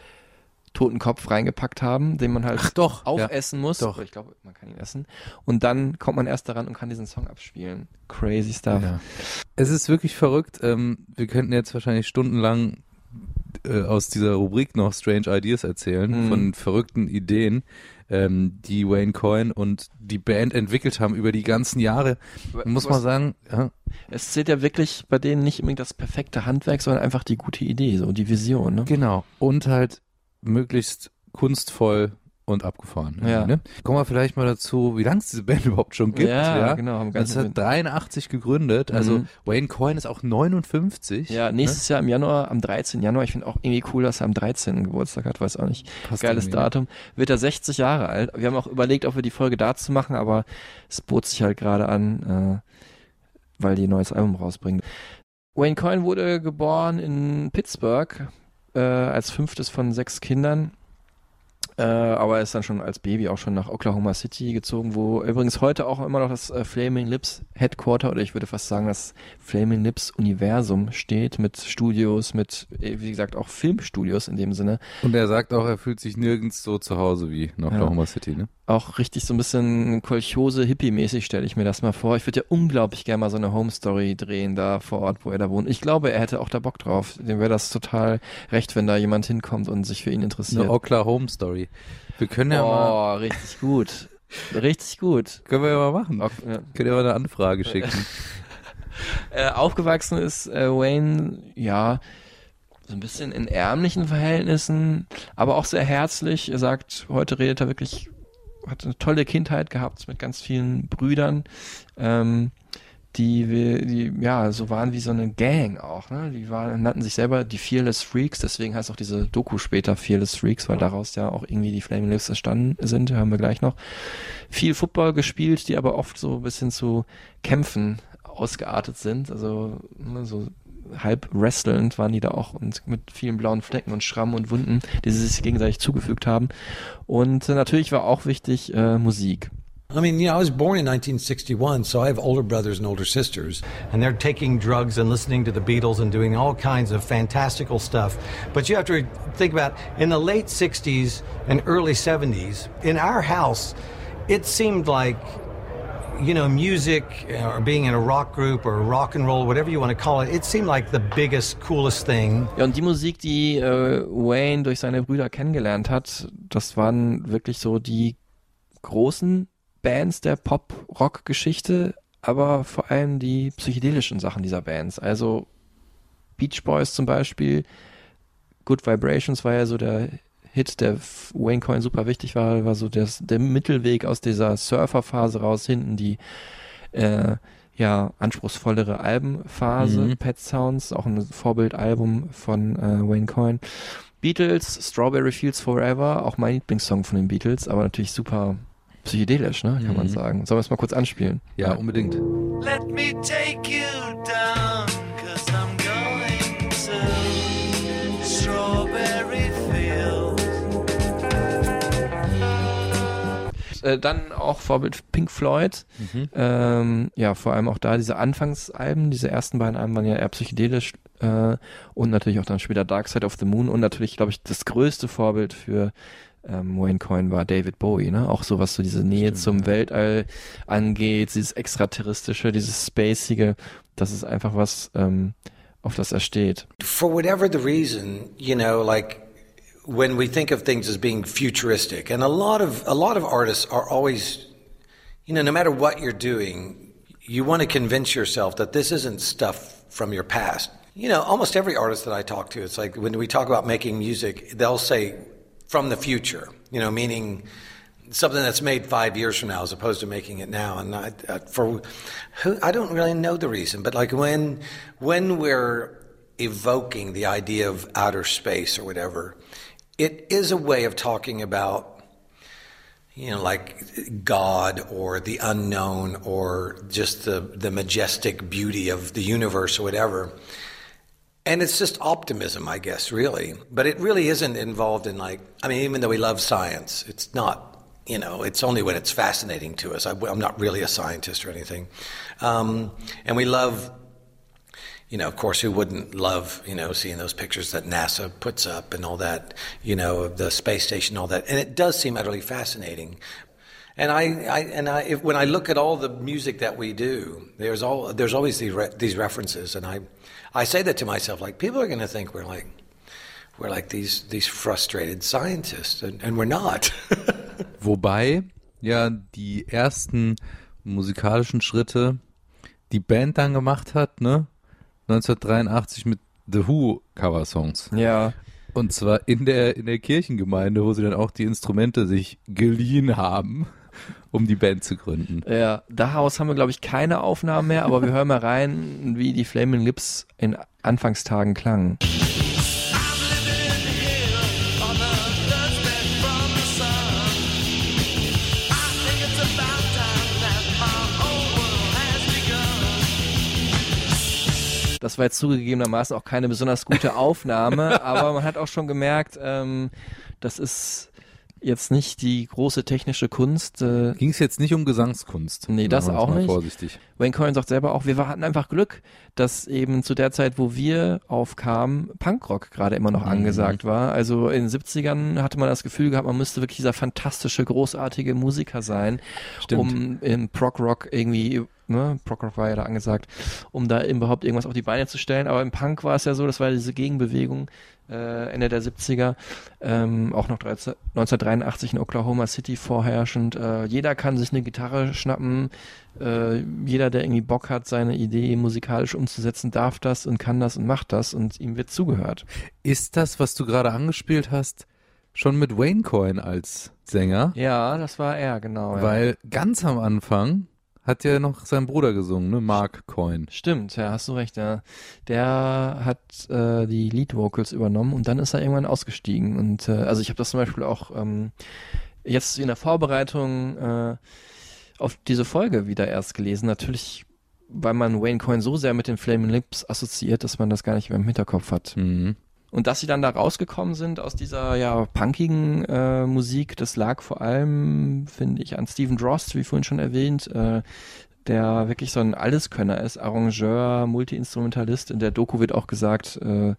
toten Kopf reingepackt haben, den man halt Ach doch, aufessen muss. doch. Ich glaube, man kann ihn essen. Und dann kommt man erst daran und kann diesen Song abspielen. Crazy stuff. Ja. Es ist wirklich verrückt. Ähm, wir könnten jetzt wahrscheinlich stundenlang äh, aus dieser Rubrik noch Strange Ideas erzählen, Mhm. von verrückten Ideen, ähm, die Wayne Coyne und die Band entwickelt haben über die ganzen Jahre. Muss man sagen, ja, Es zählt ja wirklich bei denen nicht unbedingt das perfekte Handwerk, sondern einfach die gute Idee, so die Vision. Ne? genau. Und halt möglichst kunstvoll und abgefahren. Ja. Ne? Kommen wir vielleicht mal dazu, wie lange es diese Band überhaupt schon gibt. Ja, Ja, genau, haben ganz 1983 gegründet. Also Mhm. Wayne Coyne ist auch 59. Ja, nächstes Jahr im Januar, am 13. Januar, ich finde auch irgendwie cool, dass er am 13. Geburtstag hat, weiß auch nicht. Passt Geiles irgendwie, ne? Datum. Wird er 60 Jahre alt. Wir haben auch überlegt, ob wir die Folge dazu machen, aber es bot sich halt gerade an, äh, weil die ein neues Album rausbringen. Wayne Coyne wurde geboren in Pittsburgh äh, als fünftes von sechs Kindern. Äh, aber er ist dann schon als Baby auch schon nach Oklahoma City gezogen, wo übrigens heute auch immer noch das äh, Flaming Lips Headquarter oder ich würde fast sagen das Flaming Lips Universum steht mit Studios, mit äh, wie gesagt auch Filmstudios in dem Sinne. Und er sagt auch, er fühlt sich nirgends so zu Hause wie in Oklahoma City, ne? Auch richtig so ein bisschen Kolchose Hippie-mäßig stelle ich mir das mal vor. Ich würde ja unglaublich gerne mal so eine Home Story drehen da vor Ort, wo er da wohnt. Ich glaube, er hätte auch da Bock drauf. Dem wäre das total recht, wenn da jemand hinkommt und sich für ihn interessiert. Eine Oklahoma Story. Wir können ja mal, oh, richtig gut. Richtig gut. können wir ja mal machen. Ok- ja. Können ja mal eine Anfrage schicken. Äh, aufgewachsen ist äh, Wayne, ja, so ein bisschen in ärmlichen Verhältnissen, aber auch sehr herzlich. Er sagt, heute redet er wirklich, hat eine tolle Kindheit gehabt mit ganz vielen Brüdern, ähm, die, die ja so waren wie so eine Gang auch. Ne? Die waren, nannten sich selber die Fearless Freaks, deswegen heißt auch diese Doku später Fearless Freaks, weil daraus ja auch irgendwie die Flaming Lips entstanden sind, hören wir gleich noch. Viel Football gespielt, die aber oft so ein bisschen zu Kämpfen ausgeartet sind, also ne, so halb wrestlend waren die da auch und mit vielen blauen Flecken und Schrammen und Wunden, die sie sich gegenseitig zugefügt haben. Und äh, natürlich war auch wichtig äh, Musik. I mean, you know, I was born in 1961, so I have older brothers and older sisters. and they're taking drugs and listening to the Beatles and doing all kinds of fantastical stuff. But you have to think about in the late 60s and early 70s, in our house, it seemed like you know, music uh, or being in a rock group or rock and roll, whatever you want to call it, it seemed like the biggest, coolest thing. Ja, und die Musik, die äh, Wayne durch seine Brüder kennengelernt hat, das waren wirklich so die großen Bands der Pop-Rock-Geschichte, aber vor allem die psychedelischen Sachen dieser Bands. Also Beach Boys zum Beispiel, Good Vibrations war ja so der Hit, der Wayne Coyne super wichtig war, war so das, der Mittelweg aus dieser Surfer-Phase raus, hinten die äh, ja, anspruchsvollere Albenphase, Mhm. Pet Sounds, auch ein Vorbildalbum von äh, Wayne Coyne. Beatles, Strawberry Fields Forever, auch mein Lieblingssong von den Beatles, aber natürlich super psychedelisch, ne, kann man Mhm. sagen. Sollen wir es mal kurz anspielen? Ja, unbedingt. Let me take you down, Äh, dann auch Vorbild Pink Floyd. Mhm. Ähm, ja, vor allem auch da diese Anfangsalben, diese ersten beiden Alben waren ja eher psychedelisch äh, und natürlich auch dann später Dark Side of the Moon und natürlich, glaube ich, das größte Vorbild für ähm, Wayne Coyne war David Bowie, ne? Auch so was so diese Nähe zum Weltall angeht, dieses extraterrestrische, dieses spacige, das ist einfach was, ähm, auf das er steht. For whatever the reason, you know, like when we think of things as being futuristic, and a lot of a lot of artists are always, you know, no matter what you're doing, you want to convince yourself that this isn't stuff from your past. You know, almost every artist that I talk to, it's like when we talk about making music, they'll say from the future, you know, meaning something that's made five years from now as opposed to making it now. And I, for who, I don't really know the reason, but like when when we're evoking the idea of outer space or whatever, it is a way of talking about you know, like God or the unknown or just the, the majestic beauty of the universe or whatever. And it's just optimism, I guess, really. But it really isn't involved in like, I mean, even though we love science, it's not, you know, it's only when it's fascinating to us. I, am not really a scientist or anything. Um, and we love you know, of course, who wouldn't love, you know, seeing those pictures that NASA puts up and all that, you know, the space station, all that. And it does seem utterly fascinating. And I, I and I, if, when I look at all the music that we do, there's all, there's always these, re- these references. And I, I say that to myself, like, people are going to think we're like, we're like these, these frustrated scientists, and, and we're not. Wobei ja die ersten musikalischen Schritte die Band dann gemacht hat, ne? 1983 mit The Who Coversongs. Ja. Und zwar in der, in der Kirchengemeinde, wo sie dann auch die Instrumente sich geliehen haben, um die Band zu gründen. Ja, daraus haben wir, glaube ich, keine Aufnahmen mehr, aber wir hören mal rein, wie die Flaming Lips in Anfangstagen klangen. Das war jetzt zugegebenermaßen auch keine besonders gute Aufnahme, aber man hat auch schon gemerkt, ähm, das ist jetzt nicht die große technische Kunst. Äh, Ging es jetzt nicht um Gesangskunst? Nee, das auch nicht. Vorsichtig. Wayne Coyne sagt selber auch, wir hatten einfach Glück, dass eben zu der Zeit, wo wir aufkamen, Punkrock gerade immer noch Mhm. angesagt war. Also in den 70ern hatte man das Gefühl gehabt, man müsste wirklich dieser fantastische, großartige Musiker sein, Stimmt. um im Prog-Rock irgendwie, ne, Prog-Rock war ja da angesagt, um da überhaupt irgendwas auf die Beine zu stellen. Aber im Punk war es ja so, das war diese Gegenbewegung, äh, Ende der 70er, ähm, auch noch 13, 1983 in Oklahoma City vorherrschend. Äh, jeder kann sich eine Gitarre schnappen, äh, jeder, der irgendwie Bock hat, seine Idee musikalisch umzusetzen, darf das und kann das und macht das und ihm wird zugehört. Ist das, was du gerade angespielt hast, schon mit Wayne Coyne als Sänger? Ja, das war er, genau. ja. Weil ganz am Anfang hat ja noch sein Bruder gesungen, ne? Mark Coyne. Stimmt, ja, hast du recht, ja. Der hat äh, die Lead Vocals übernommen und dann ist er irgendwann ausgestiegen. Und äh, also ich habe das zum Beispiel auch ähm, jetzt in der Vorbereitung äh, auf diese Folge wieder erst gelesen. Natürlich, weil man Wayne Coyne so sehr mit den Flaming Lips assoziiert, dass man das gar nicht mehr im Hinterkopf hat. Mhm. Und dass sie dann da rausgekommen sind aus dieser ja punkigen äh, Musik, das lag vor allem, finde ich, an Stephen Drost, wie vorhin schon erwähnt, äh, der wirklich so ein Alleskönner ist, Arrangeur, Multiinstrumentalist. In der Doku wird auch gesagt äh,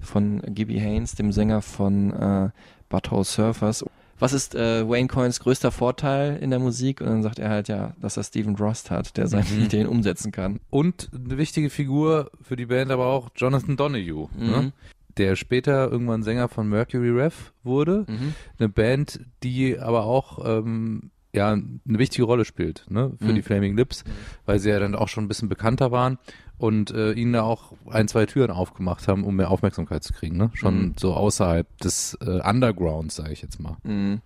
von Gibby Haynes, dem Sänger von äh, Butthole Surfers. Was ist äh, Wayne Coynes größter Vorteil in der Musik? Und dann sagt er halt ja, dass er Stephen Drost hat, der seine Mhm. Ideen umsetzen kann. Und eine wichtige Figur für die Band aber auch Jonathan Donahue, Mhm. ne? Der später irgendwann Sänger von Mercury Rev wurde. Mhm. Eine Band, die aber auch ähm, ja eine wichtige Rolle spielt ne? für Mhm. die Flaming Lips, weil sie ja dann auch schon ein bisschen bekannter waren und äh, ihnen da auch ein, zwei Türen aufgemacht haben, um mehr Aufmerksamkeit zu kriegen. Ne? Schon Mhm. so außerhalb des äh, Undergrounds, sage ich jetzt mal. Mhm.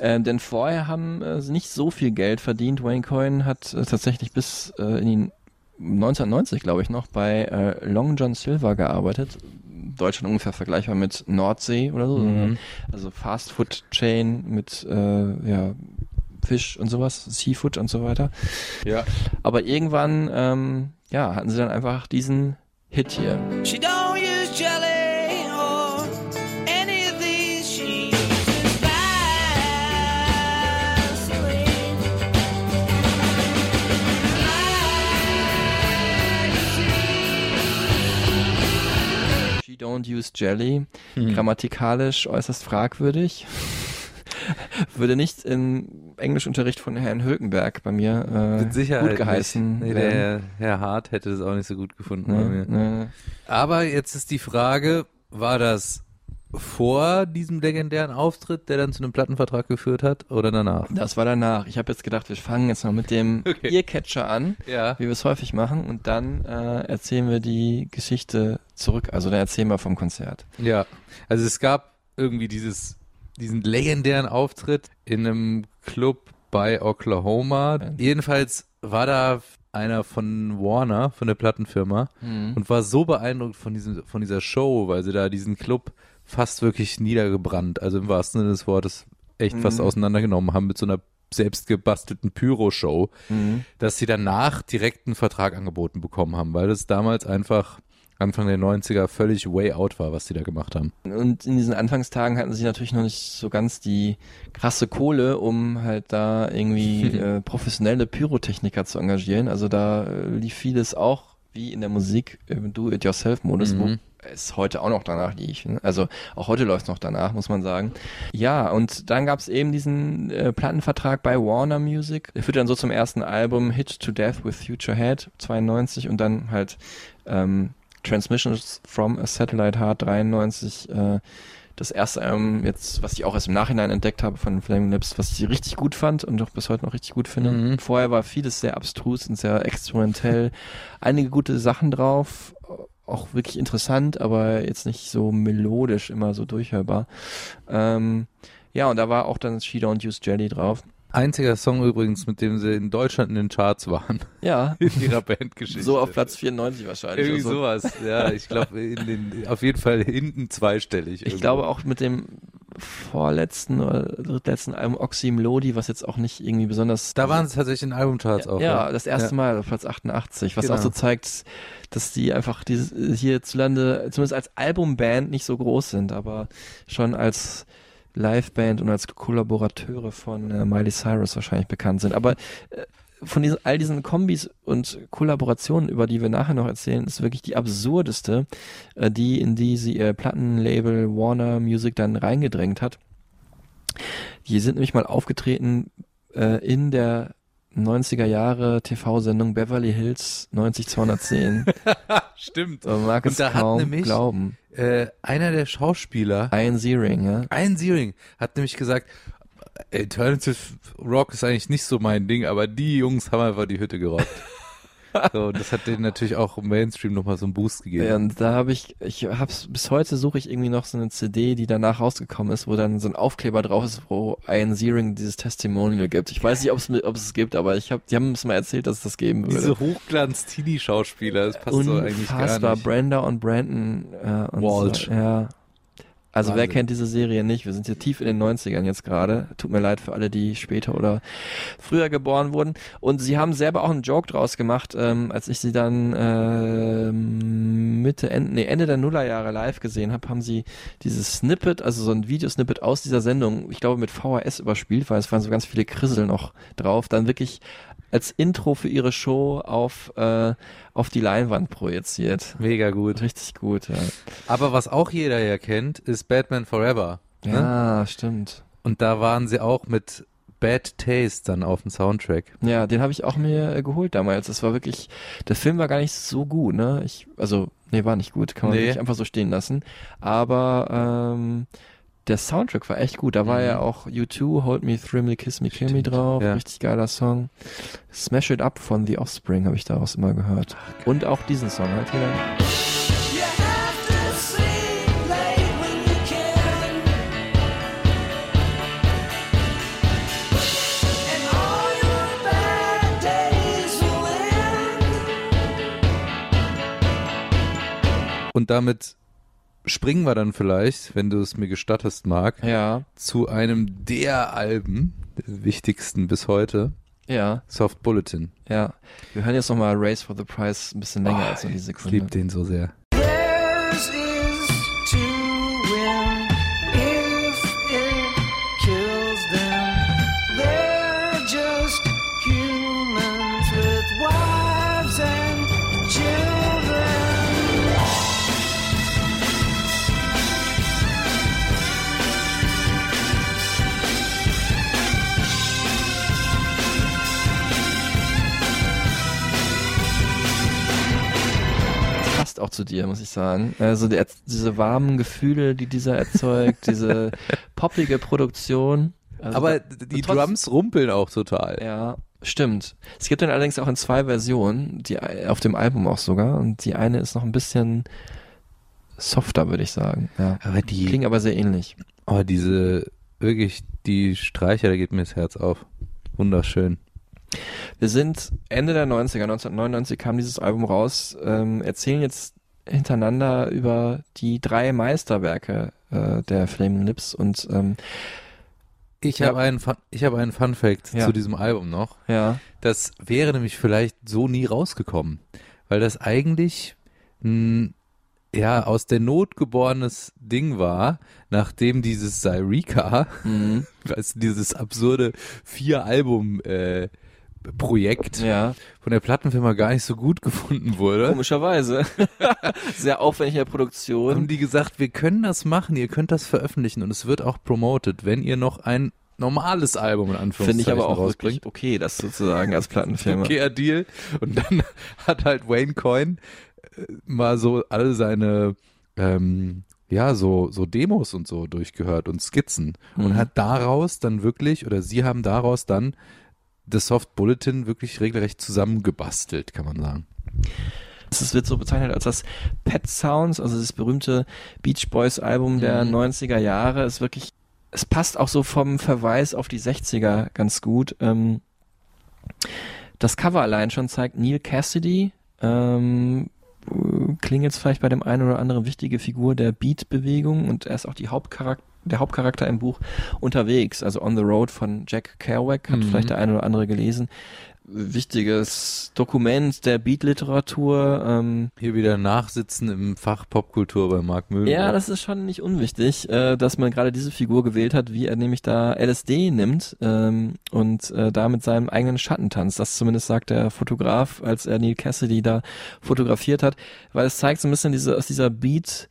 Äh, denn vorher haben äh, sie nicht so viel Geld verdient. Wayne Coyne hat äh, tatsächlich bis äh, in die 1990, glaube ich, noch bei äh, Long John Silver gearbeitet. Deutschland ungefähr vergleichbar mit Nordsee oder so. Mhm. Also Fast Food Chain mit äh, ja, Fisch und sowas, Seafood und so weiter. Ja. Aber irgendwann, ähm, ja, hatten sie dann einfach diesen Hit hier. She don't She don't use jelly. Mhm. Grammatikalisch äußerst fragwürdig. Würde nicht im Englischunterricht von Herrn Hülkenberg bei mir äh, gut geheißen. Nee, der Herr Hart hätte das auch nicht so gut gefunden bei Ne, mir. ne. Aber jetzt ist die Frage, war das vor diesem legendären Auftritt, der dann zu einem Plattenvertrag geführt hat, oder danach? Das war danach. Ich habe jetzt gedacht, wir fangen jetzt mal mit dem Okay. Earcatcher an, Ja. wie wir es häufig machen, und dann äh, erzählen wir die Geschichte zurück. Also dann erzählen wir vom Konzert. Ja. Also es gab irgendwie dieses, diesen legendären Auftritt in einem Club bei Oklahoma. Jedenfalls war da einer von Warner, von der Plattenfirma, Mhm. und war so beeindruckt von diesem, von dieser Show, weil sie da diesen Club fast wirklich niedergebrannt, also im wahrsten Sinne des Wortes echt fast Mhm. auseinandergenommen haben mit so einer selbst gebastelten Pyro-Show, Mhm. dass sie danach direkt einen Vertrag angeboten bekommen haben, weil das damals einfach Anfang der 90er völlig way out war, was die da gemacht haben. Und in diesen Anfangstagen hatten sie natürlich noch nicht so ganz die krasse Kohle, um halt da irgendwie äh, professionelle Pyrotechniker zu engagieren. Also da äh, lief vieles auch wie in der Musik im Do-It-Yourself-Modus, wo Mhm. Es heute auch noch danach liegt. ne? Also auch heute läuft es noch danach, muss man sagen. Ja, und dann gab es eben diesen äh, Plattenvertrag bei Warner Music. Der führte dann so zum ersten Album Hit to Death with Future Head 92 und dann halt ähm, Transmissions from a Satellite Heart 93. Äh, das erste Album jetzt, was ich auch erst im Nachhinein entdeckt habe von Flaming Lips, was ich richtig gut fand und auch bis heute noch richtig gut finde. Mhm. Vorher war vieles sehr abstrus und sehr experimentell. Einige gute Sachen drauf, auch wirklich interessant, aber jetzt nicht so melodisch immer so durchhörbar. Ähm, ja, und da war auch dann She Don't Use Jelly drauf. Einziger Song übrigens, mit dem sie in Deutschland in den Charts waren. Ja. In ihrer Bandgeschichte. So auf Platz 94 wahrscheinlich. Irgendwie so. sowas. Ja, ich glaube, auf jeden Fall hinten zweistellig. Ich irgendwo. glaube auch mit dem vorletzten oder drittletzten Album Oxy Melody, was jetzt auch nicht irgendwie besonders. Da waren sie tatsächlich in Albumcharts auch. Ja, das erste Ja. Mal auf Platz 88, was Genau. auch so zeigt, dass die einfach dieses, hierzulande, zumindest als Albumband nicht so groß sind, aber schon als Liveband und als Kollaborateure von äh, Miley Cyrus wahrscheinlich bekannt sind. Aber äh, von diesen, all diesen Kombis und Kollaborationen, über die wir nachher noch erzählen, ist wirklich die absurdeste, äh, die in die sie ihr Plattenlabel Warner Music dann reingedrängt hat. Die sind nämlich mal aufgetreten äh, in der 90er Jahre TV-Sendung Beverly Hills 90210. Stimmt. Man mag Und es kaum nämlich glauben. Äh, einer der Schauspieler, Ian Ziering, ja. Ian Ziering, hat nämlich gesagt, Alternative Rock ist eigentlich nicht so mein Ding, aber die Jungs haben einfach die Hütte gerockt. so, und das hat denen natürlich auch im Mainstream nochmal so einen Boost gegeben. Ja, und da habe ich, ich hab's, bis heute suche ich irgendwie noch so eine CD, die danach rausgekommen ist, wo dann so ein Aufkleber drauf ist, wo Ian Ziering dieses Testimonial gibt. Ich weiß nicht, ob es es gibt, aber ich hab, die haben es mal erzählt, dass es das geben würde. Diese Hochglanz-Teenie-Schauspieler, das passt so eigentlich gar Unfassbar, nicht. Brenda und Brandon äh, und Walsh. So, ja. Also wer Wahnsinn. kennt diese Serie nicht? Wir sind hier tief in den 90ern jetzt gerade. Tut mir leid für alle, die später oder früher geboren wurden. Und sie haben selber auch einen Joke draus gemacht, ähm, als ich sie dann ähm, Mitte, Ende, nee, Ende der Nullerjahre live gesehen habe, haben sie dieses Snippet, also so ein Videosnippet aus dieser Sendung, ich glaube mit VHS überspielt, weil es waren so ganz viele Krissel noch drauf, dann wirklich als Intro für ihre Show auf, äh, auf die Leinwand projiziert. Mega gut. Richtig gut, ja. Aber was auch jeder ja kennt, ist Batman Forever. ne? Ja, stimmt. Und da waren sie auch mit Bad Taste dann auf dem Soundtrack. Ja, den habe ich auch mir äh, geholt damals. Das war wirklich, der Film war gar nicht so gut, ne? Ich, also, nee, war nicht gut, kann man Nee. nicht einfach so stehen lassen. Aber ähm, der Soundtrack war echt gut. Da war Mhm. ja auch U2, Hold Me, Thrill Me, Kiss Me, Kill Me drauf. ja. Richtig geiler Song. Smash It Up von The Offspring habe ich daraus immer gehört. Und auch diesen Song halt hier. Und damit springen wir dann vielleicht, wenn du es mir gestattest, Marc, Ja, zu einem der Alben, der wichtigsten bis heute, ja, Soft Bulletin. ja. Wir hören jetzt nochmal Race for the Price ein bisschen länger Oh, als nur die Ich Sekunde. liebe den so sehr. Theirs is to auch zu dir, muss ich sagen. Also der, diese warmen Gefühle, die dieser erzeugt, diese poppige Produktion. Also Aber da- die trotz- Drums rumpeln auch total. Ja, stimmt. Es gibt dann allerdings auch in zwei Versionen, die auf dem Album auch sogar. Und die eine ist noch ein bisschen softer, würde ich sagen. Ja. Aber die, Klingen aber sehr ähnlich. oh, diese, wirklich, die Streicher, da geht mir das Herz auf. Wunderschön. Wir sind Ende der 90er, 1999 kam dieses Album raus, ähm, erzählen jetzt hintereinander über die drei Meisterwerke äh, der Flaming Lips und ähm, Ich Ja. habe einen, Fun- ich habe einen Fun Fact Ja. zu diesem Album noch. ja, Das wäre nämlich vielleicht so nie rausgekommen, weil das eigentlich ein ja aus der Not geborenes Ding war, nachdem dieses Cyreka, mhm. dieses absurde vier Album äh, Projekt Ja, von der Plattenfirma gar nicht so gut gefunden wurde. komischerweise. Sehr aufwendige Produktion. Haben die gesagt, wir können das machen, ihr könnt das veröffentlichen und es wird auch promoted, wenn ihr noch ein normales Album in Anführungszeichen Finde ich aber auch rausbringt. wirklich okay, das sozusagen als Plattenfirma. okayer Deal. Und dann hat halt Wayne Coyne äh, mal so alle seine ähm, ja, so, so Demos und so durchgehört und Skizzen und Mhm. hat daraus dann wirklich, oder sie haben daraus dann das Soft Bulletin wirklich regelrecht zusammengebastelt, kann man sagen. Es wird so bezeichnet als das Pet Sounds, also das berühmte Beach Boys Album der Mhm. 90er Jahre. Ist wirklich, es passt auch so vom Verweis auf die 60er ganz gut. Ähm, das Cover allein schon zeigt Neil Cassidy, ähm, klingelt vielleicht bei dem einen oder anderen wichtige Figur der Beat-Bewegung und er ist auch die Hauptcharakter der Hauptcharakter im Buch unterwegs, also On the Road von Jack Kerouac, hat Mhm. vielleicht der eine oder andere gelesen. Wichtiges Dokument der Beat-Literatur. Ähm, Hier wieder Nachsitzen im Fach Popkultur bei Mark Müller. ja, das ist schon nicht unwichtig, äh, dass man gerade diese Figur gewählt hat, wie er nämlich da LSD nimmt ähm, und äh, da mit seinem eigenen Schatten tanzt. Das zumindest sagt der Fotograf, als er Neil Cassidy da fotografiert hat, weil es zeigt so ein bisschen diese aus dieser Beat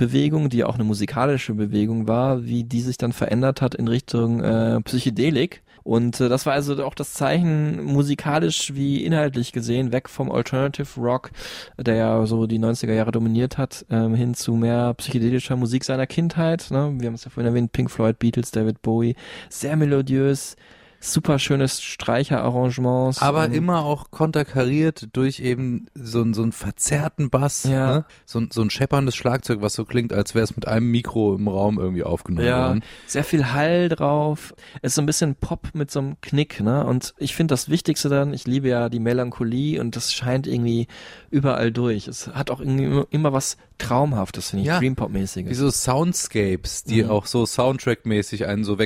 Bewegung, die auch eine musikalische Bewegung war, wie die sich dann verändert hat in Richtung äh, Psychedelik. Und äh, das war also auch das Zeichen musikalisch wie inhaltlich gesehen, weg vom Alternative Rock, der ja so die 90er Jahre dominiert hat, ähm, hin zu mehr psychedelischer Musik seiner Kindheit. Ne? Wir haben es ja vorhin erwähnt, Pink Floyd, Beatles, David Bowie. Sehr melodiös, super schönes Streicherarrangements. Aber immer auch konterkariert durch eben so, einen- so einen verzerrten Bass, Ja. ne? so, ein- so ein schepperndes Schlagzeug, was so klingt, als wäre es mit einem Mikro im Raum irgendwie aufgenommen Ja, worden. sehr viel Hall drauf. Ist so ein bisschen Pop mit so einem Knick, ne? Und ich finde das Wichtigste dann, ich liebe ja die Melancholie und das scheint irgendwie überall durch. Es hat auch irgendwie immer, was Traumhaftes, finde ich, Ja. Wie Dreampop-mäßiges. so Soundscapes, die Mhm. auch so Soundtrack-mäßig einen so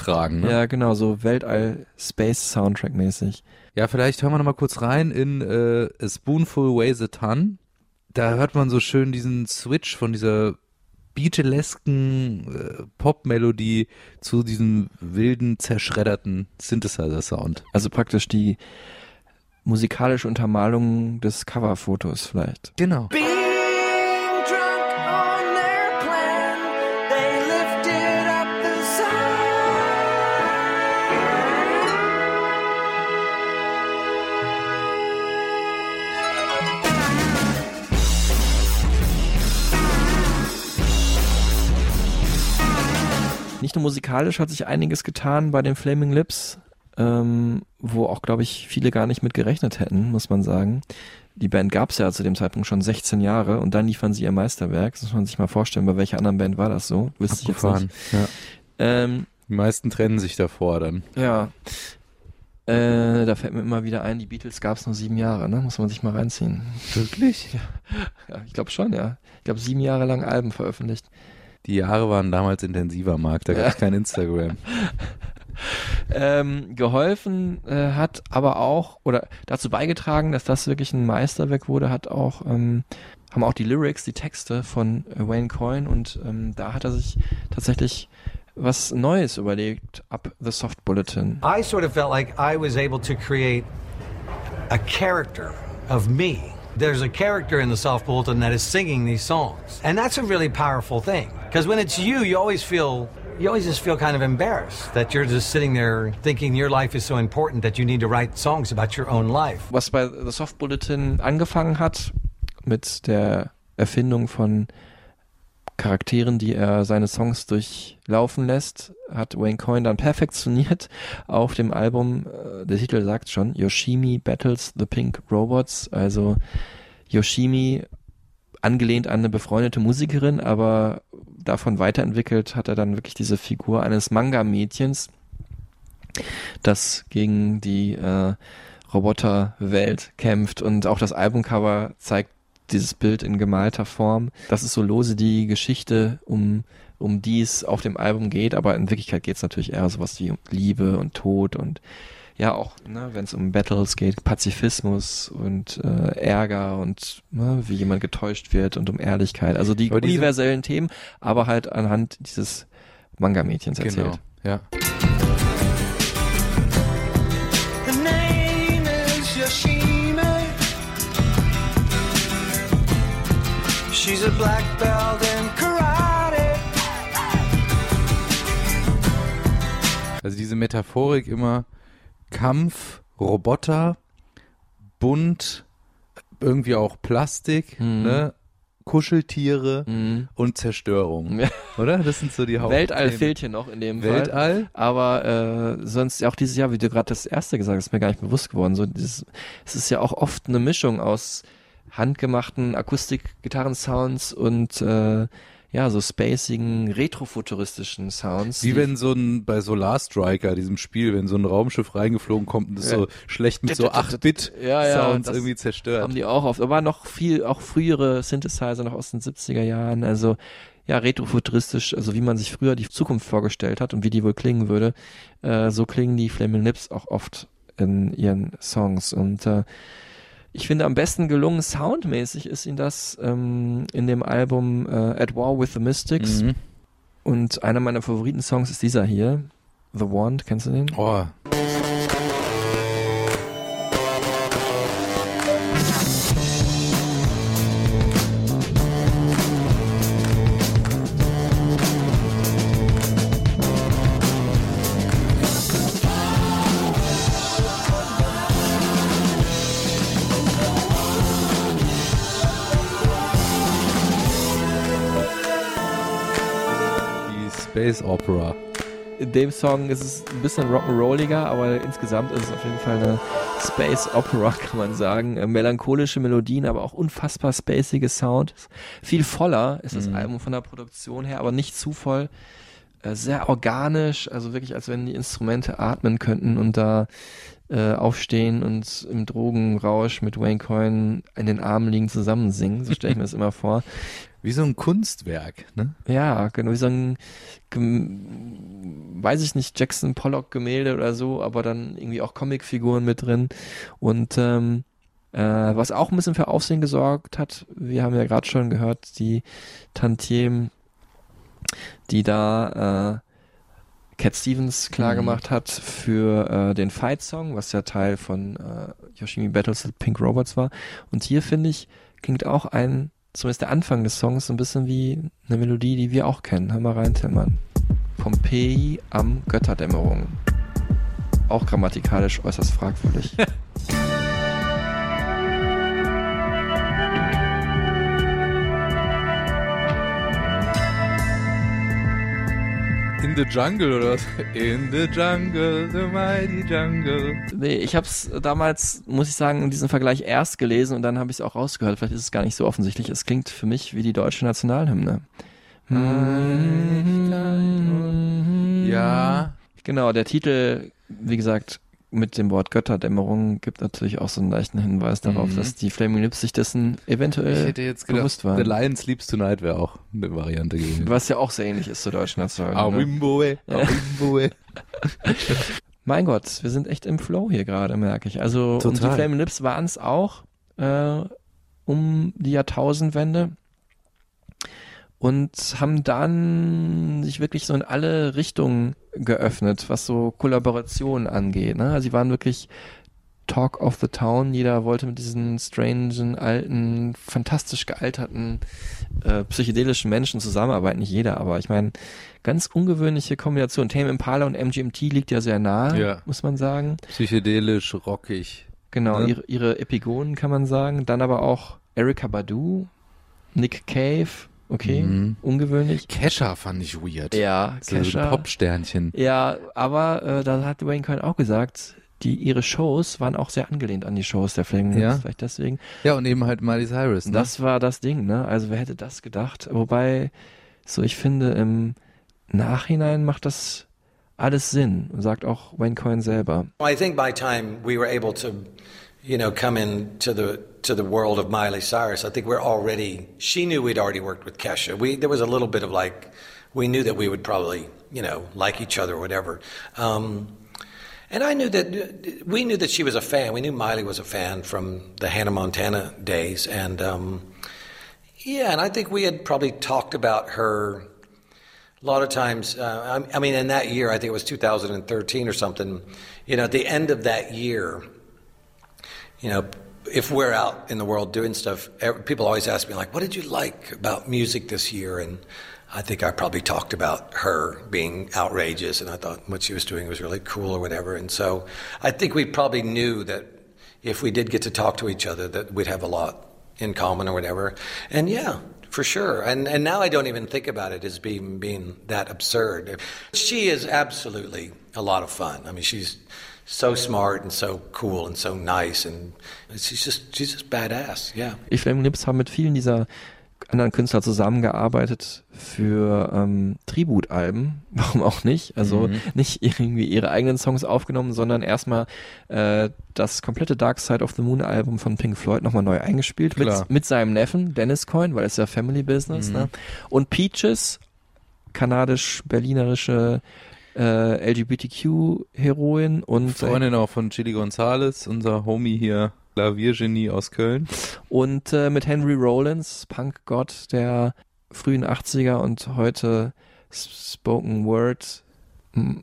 wegtragen. Ne? Ja, genau, so Weltall-Space-Soundtrack-mäßig. Ja, vielleicht hören wir noch mal kurz rein in äh, A Spoonful Weighs a Ton. Da hört man so schön diesen Switch von dieser Beatlesken äh, Pop-Melodie zu diesem wilden, zerschredderten Synthesizer-Sound. Also praktisch die musikalische Untermalung des Coverfotos vielleicht. Genau. Being Nicht nur musikalisch hat sich einiges getan bei den Flaming Lips, ähm, wo auch, glaube ich, viele gar nicht mit gerechnet hätten, muss man sagen. Die Band gab es ja zu dem Zeitpunkt schon 16 Jahre und dann liefern sie ihr Meisterwerk. Das muss man sich mal vorstellen, bei welcher anderen Band war das so? Wüsste ich jetzt nicht. Ja. Ähm, Die meisten trennen sich davor dann. ja. Äh, da fällt mir immer wieder ein, die Beatles gab es nur sieben Jahre, ne? Muss man sich mal reinziehen. Wirklich? Ja, ich glaube schon, ja. Ich glaube, sieben Jahre lang Alben veröffentlicht. Die Jahre waren damals intensiver, Marc. Da gab es Ja. kein Instagram. ähm, geholfen äh, hat, aber auch oder dazu beigetragen, dass das wirklich ein Meisterwerk wurde, hat auch ähm, haben auch die Lyrics, die Texte von äh, Wayne Coyne und ähm, da hat er sich tatsächlich was Neues überlegt ab The Soft Bulletin. I sort of felt like I was able to create a character of me. There's a character in the Soft Bulletin that is singing these songs. And that's a really powerful thing. Because when it's you, you always feel, you always just feel kind of embarrassed that you're just sitting there thinking your life is so important that you need to write songs about your own life. Was bei The Soft Bulletin angefangen hat mit der Erfindung von Charakteren, die er seine Songs durchlaufen lässt, hat Wayne Coyne dann perfektioniert auf dem Album, äh, der Titel sagt schon, Yoshimi Battles the Pink Robots, also Yoshimi angelehnt an eine befreundete Musikerin, aber davon weiterentwickelt hat er dann wirklich diese Figur eines Manga-Mädchens, das gegen die äh, Roboterwelt kämpft. Und auch das Albumcover zeigt dieses Bild in gemalter Form. Das ist so lose die Geschichte, um, um die es auf dem Album geht, aber in Wirklichkeit geht es natürlich eher sowas wie um Liebe und Tod und ja auch, ne, wenn es um Battles geht, Pazifismus und äh, Ärger und ne, wie jemand getäuscht wird und um Ehrlichkeit. Also die Aber universellen Themen, aber halt anhand dieses Manga-Mädchens erzählt. Genau. Ja. She's a black belt in karate. Also diese Metaphorik immer Kampf, Roboter, bunt, irgendwie auch Plastik, Mhm. ne? Kuscheltiere Mhm. und Zerstörung. Oder? Das sind so die Haupt. Weltall fehlt hier noch in dem Fall. Weltall? Aber äh, sonst ja auch dieses Jahr, wie du gerade das erste gesagt hast, ist mir gar nicht bewusst geworden. So dieses, es ist ja auch oft eine Mischung aus handgemachten Akustik-Gitarren-Sounds und äh, ja, so spacigen, retrofuturistischen Sounds. Wie wenn so ein, bei Solar Striker, diesem Spiel, wenn so ein Raumschiff reingeflogen kommt und das Ja. so schlecht mit so 8-Bit-Sounds Ja, ja, irgendwie zerstört. Haben die auch oft. Aber noch viel, auch frühere Synthesizer noch aus den 70er Jahren. Also ja, retrofuturistisch, also wie man sich früher die Zukunft vorgestellt hat und wie die wohl klingen würde. Äh, so klingen die Flaming Lips auch oft in ihren Songs. Und äh, ich finde am besten gelungen soundmäßig ist ihnen das ähm, in dem Album äh, At War with the Mystics. Mhm. Und einer meiner Favoriten-Songs ist dieser hier. The Wand, kennst du den? Oh, Space Opera. in dem Song ist es ein bisschen rock'n'rolliger, aber insgesamt ist es auf jeden Fall eine Space Opera, kann man sagen. Äh, melancholische Melodien, aber auch unfassbar spacige Sound. Viel voller ist das Mhm. Album von der Produktion her, aber nicht zu voll. Äh, sehr organisch, also wirklich, als wenn die Instrumente atmen könnten und da äh, aufstehen und im Drogenrausch mit Wayne Coyne in den Armen liegen zusammen singen. So stelle ich mir das immer vor. Wie so ein Kunstwerk, ne? Ja, genau, wie so ein, weiß ich nicht, Jackson Pollock Gemälde oder so, aber dann irgendwie auch Comicfiguren mit drin. Und ähm, äh, was auch ein bisschen für Aufsehen gesorgt hat, wir haben ja gerade schon gehört, die Tantiem, die da äh, Cat Stevens klar Mhm. hat für äh, den Fight-Song, was ja Teil von äh, Yoshimi Battles with Pink Robots war. Und hier finde ich, klingt auch ein, zumindest der Anfang des Songs, so ein bisschen wie eine Melodie, die wir auch kennen. Hör mal rein, Tillmann. Pompeji am Götterdämmerung. Auch grammatikalisch äußerst fragwürdig. In the Jungle oder was? In the Jungle, the mighty jungle. Nee, ich habe es damals, muss ich sagen, diesen Vergleich erst gelesen und dann habe ich es auch rausgehört. Vielleicht ist es gar nicht so offensichtlich. Es klingt für mich wie die deutsche Nationalhymne. Ja. Genau, der Titel, wie gesagt, mit dem Wort Götterdämmerung gibt natürlich auch so einen leichten Hinweis darauf, Mhm. dass die Flaming Lips sich dessen eventuell Ich hätte jetzt gedacht, bewusst waren. The Lion Sleeps Tonight wäre auch eine Variante gewesen. Was ja auch sehr ähnlich ist zur deutschen Nationalhymne. Ja. Awimboe. Mein Gott, wir sind echt im Flow hier gerade, merke ich. Also und die. Flaming Lips waren es auch äh, um die Jahrtausendwende und haben dann sich wirklich so in alle Richtungen geöffnet, was so Kollaborationen angeht. Ne? Also sie waren wirklich Talk of the Town. Jeder wollte mit diesen strangen, alten, fantastisch gealterten, äh, psychedelischen Menschen zusammenarbeiten. Nicht jeder, aber ich meine, ganz ungewöhnliche Kombination. Tame Impala und MGMT liegt ja sehr nah, Ja. muss man sagen. Psychedelisch, rockig. Genau, Ne? ihre, ihre Epigonen kann man sagen. Dann aber auch Erika Badu, Nick Cave, okay, Mhm. ungewöhnlich. Kesha fand ich weird. Ja, So ein Kesha. Popsternchen. Ja, aber äh, da hat Wayne Coyne auch gesagt, die ihre Shows waren auch sehr angelehnt an die Shows der Flaming Lips, Ja. vielleicht deswegen. Ja, und eben halt Miley Cyrus, ne? Das war das Ding, ne? Also wer hätte das gedacht? Wobei, so ich finde, im Nachhinein macht das alles Sinn, sagt auch Wayne Coyne selber. Well, I think by time we were able to, you know, come into the to the world of Miley Cyrus, I think we're already. She knew we'd already worked with Kesha. We there was a little bit of like, we knew that we would probably, you know, like each other or whatever. Um, and I knew that we knew that she was a fan. We knew Miley was a fan from the Hannah Montana days, and um, yeah, and I think we had probably talked about her a lot of times, uh, I, I mean, in that year, I think it was 2013 or something, you know, at the end of that year, you know, if we're out in the world doing stuff, people always ask me like, "What did you like about music this year?" And I think I probably talked about her being outrageous, and I thought what she was doing was really cool or whatever. And so I think we probably knew that if we did get to talk to each other, that we'd have a lot in common or whatever. And yeah, for sure. And and now I don't even think about it as being being that absurd. She is absolutely a lot of fun. I mean, she's so smart and so cool and so nice and she's just she's just badass. Yeah. Die Flaming Lips haben mit vielen dieser anderen Künstler zusammengearbeitet für ähm, Tributalben, warum auch nicht? Also Mhm. nicht irgendwie ihre eigenen Songs aufgenommen, sondern erstmal äh, das komplette Dark Side of the Moon Album von Pink Floyd nochmal neu eingespielt mit, mit seinem Neffen Dennis Coyne, weil es ja Family Business, Mhm. ne? Und Peaches, kanadisch-berlinerische äh, LGBTQ-Heroin und Freundin auch von Chili Gonzalez, unser Homie hier, Klaviergenie aus Köln. Und äh, mit Henry Rollins, Punkgott der frühen 80er und heute Spoken Word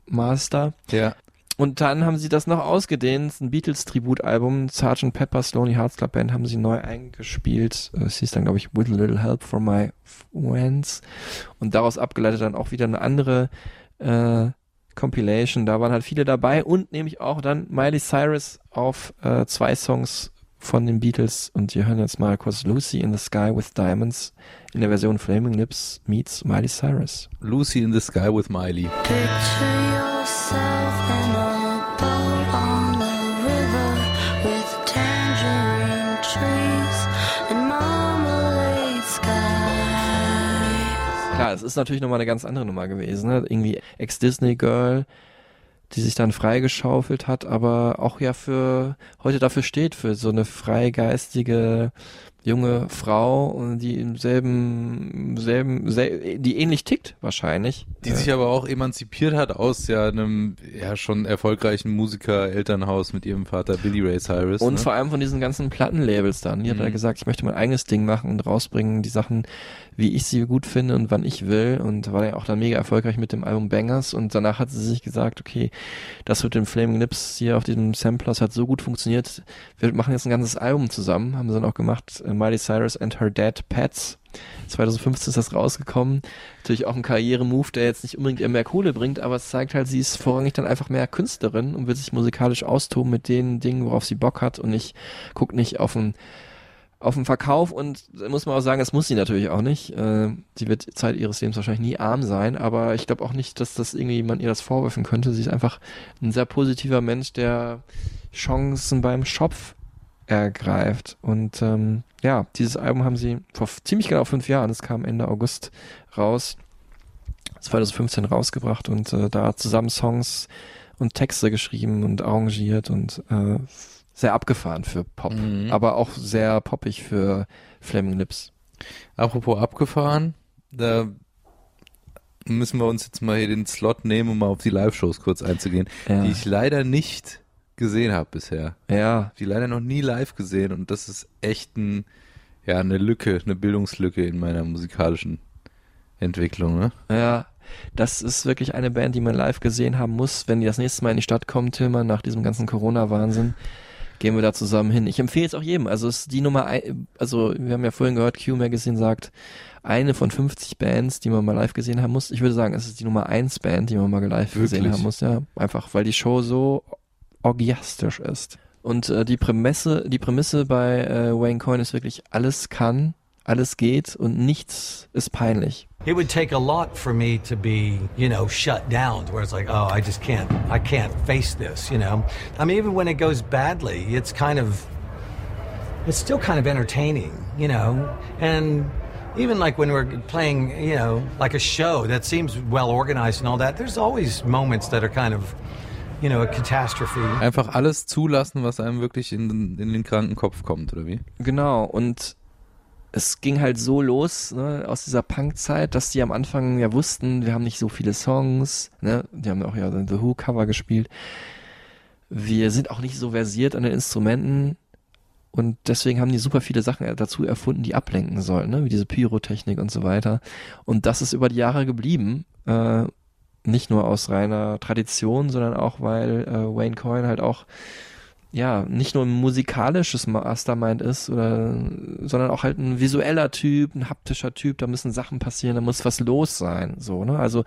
Master. Ja. Und dann haben sie das noch ausgedehnt, ein Beatles-Tributalbum, Sgt. Pepper's Lonely Hearts Club Band haben sie neu eingespielt. Äh, Es hieß dann, glaube ich, With a Little Help from My Friends. Und daraus abgeleitet dann auch wieder eine andere äh, Compilation. Da waren halt viele dabei und nämlich auch dann Miley Cyrus auf äh, zwei Songs von den Beatles. Und wir hören jetzt mal kurz Lucy in the Sky with Diamonds in der Version Flaming Lips meets Miley Cyrus. Lucy in the Sky with Miley. Picture yourself in a boat on the Klar, es ist natürlich nochmal eine ganz andere Nummer gewesen. Ne? Irgendwie Ex-Disney-Girl, die sich dann freigeschaufelt hat, aber auch ja für heute dafür steht, für so eine freigeistige junge Frau, und die im selben, selben, sel die ähnlich tickt wahrscheinlich. Die sich aber auch emanzipiert hat aus ja einem ja schon erfolgreichen Musiker-Elternhaus mit ihrem Vater Billy Ray Cyrus. Und ne? vor allem von diesen ganzen Plattenlabels dann. Die hat Mhm. er gesagt, ich möchte mein eigenes Ding machen und rausbringen, die Sachen, wie ich sie gut finde und wann ich will. Und war ja auch dann mega erfolgreich mit dem Album Bangers. Und danach hat sie sich gesagt, okay, das mit dem Flaming Lips hier auf diesem Samplers hat so gut funktioniert. Wir machen jetzt ein ganzes Album zusammen. Haben sie dann auch gemacht, äh, Miley Cyrus and Her Dead Pets. 2015 ist das rausgekommen. Natürlich auch ein Karrieremove, der jetzt nicht unbedingt mehr Kohle bringt, aber es zeigt halt, sie ist vorrangig dann einfach mehr Künstlerin und will sich musikalisch austoben mit den Dingen, worauf sie Bock hat und nicht, guckt nicht auf den, auf den Verkauf und muss man auch sagen, das muss sie natürlich auch nicht. Äh, sie wird Zeit ihres Lebens wahrscheinlich nie arm sein, aber ich glaube auch nicht, dass das irgendwie man ihr das vorwerfen könnte. Sie ist einfach ein sehr positiver Mensch, der Chancen beim Schopf ergreift. Und ähm, ja, dieses Album haben sie vor ziemlich genau fünf Jahren, es kam Ende August raus, 2015 rausgebracht und äh, da zusammen Songs und Texte geschrieben und arrangiert und äh, sehr abgefahren für Pop, Mhm. aber auch sehr poppig für Flaming Lips. Apropos abgefahren, da müssen wir uns jetzt mal hier den Slot nehmen, um mal auf die Live-Shows kurz einzugehen, Ja. die ich leider nicht gesehen habe bisher. Ja, Die leider noch nie live gesehen und das ist echt ein, ja, eine Lücke, eine Bildungslücke in meiner musikalischen Entwicklung, ne? Ja, das ist wirklich eine Band, die man live gesehen haben muss, wenn die das nächste Mal in die Stadt kommen, Tillmann, nach diesem ganzen Corona-Wahnsinn. Gehen wir da zusammen hin. Ich empfehle es auch jedem. Also es ist die Nummer ein, also wir haben ja vorhin gehört, Q Magazine sagt, eine von 50 Bands, die man mal live gesehen haben muss. Ich würde sagen, es ist die Nummer eins Band, die man mal live gesehen Wirklich? haben muss. Ja, einfach, weil die Show so orgiastisch ist. Und äh, die Prämisse, die Prämisse bei äh, Wayne Coyne ist wirklich, alles kann, alles geht und nichts ist peinlich. It would take a lot for me to be, you know, shut down to where it's like, oh, I just can't, I can't face this, you know. I mean, even when it goes badly, it's kind of, it's still kind of entertaining, you know. And even like when we're playing, you know, like a show that seems well organized and all that, there's always moments that are kind of, you know, a catastrophe. Einfach alles zulassen, was einem wirklich in, in den kranken Kopf kommt, oder wie? Genau, und es ging halt so los, ne, aus dieser Punk-Zeit, dass die am Anfang ja wussten, wir haben nicht so viele Songs, ne, die haben auch ja The Who Cover gespielt. Wir sind auch nicht so versiert an den Instrumenten und deswegen haben die super viele Sachen dazu erfunden, die ablenken sollen, ne, wie diese Pyrotechnik und so weiter. Und das ist über die Jahre geblieben, äh, nicht nur aus reiner Tradition, sondern auch, weil äh, Wayne Coyne halt auch ja, nicht nur ein musikalisches Mastermind ist, oder, sondern auch halt ein visueller Typ, ein haptischer Typ, da müssen Sachen passieren, da muss was los sein, so, ne? Also,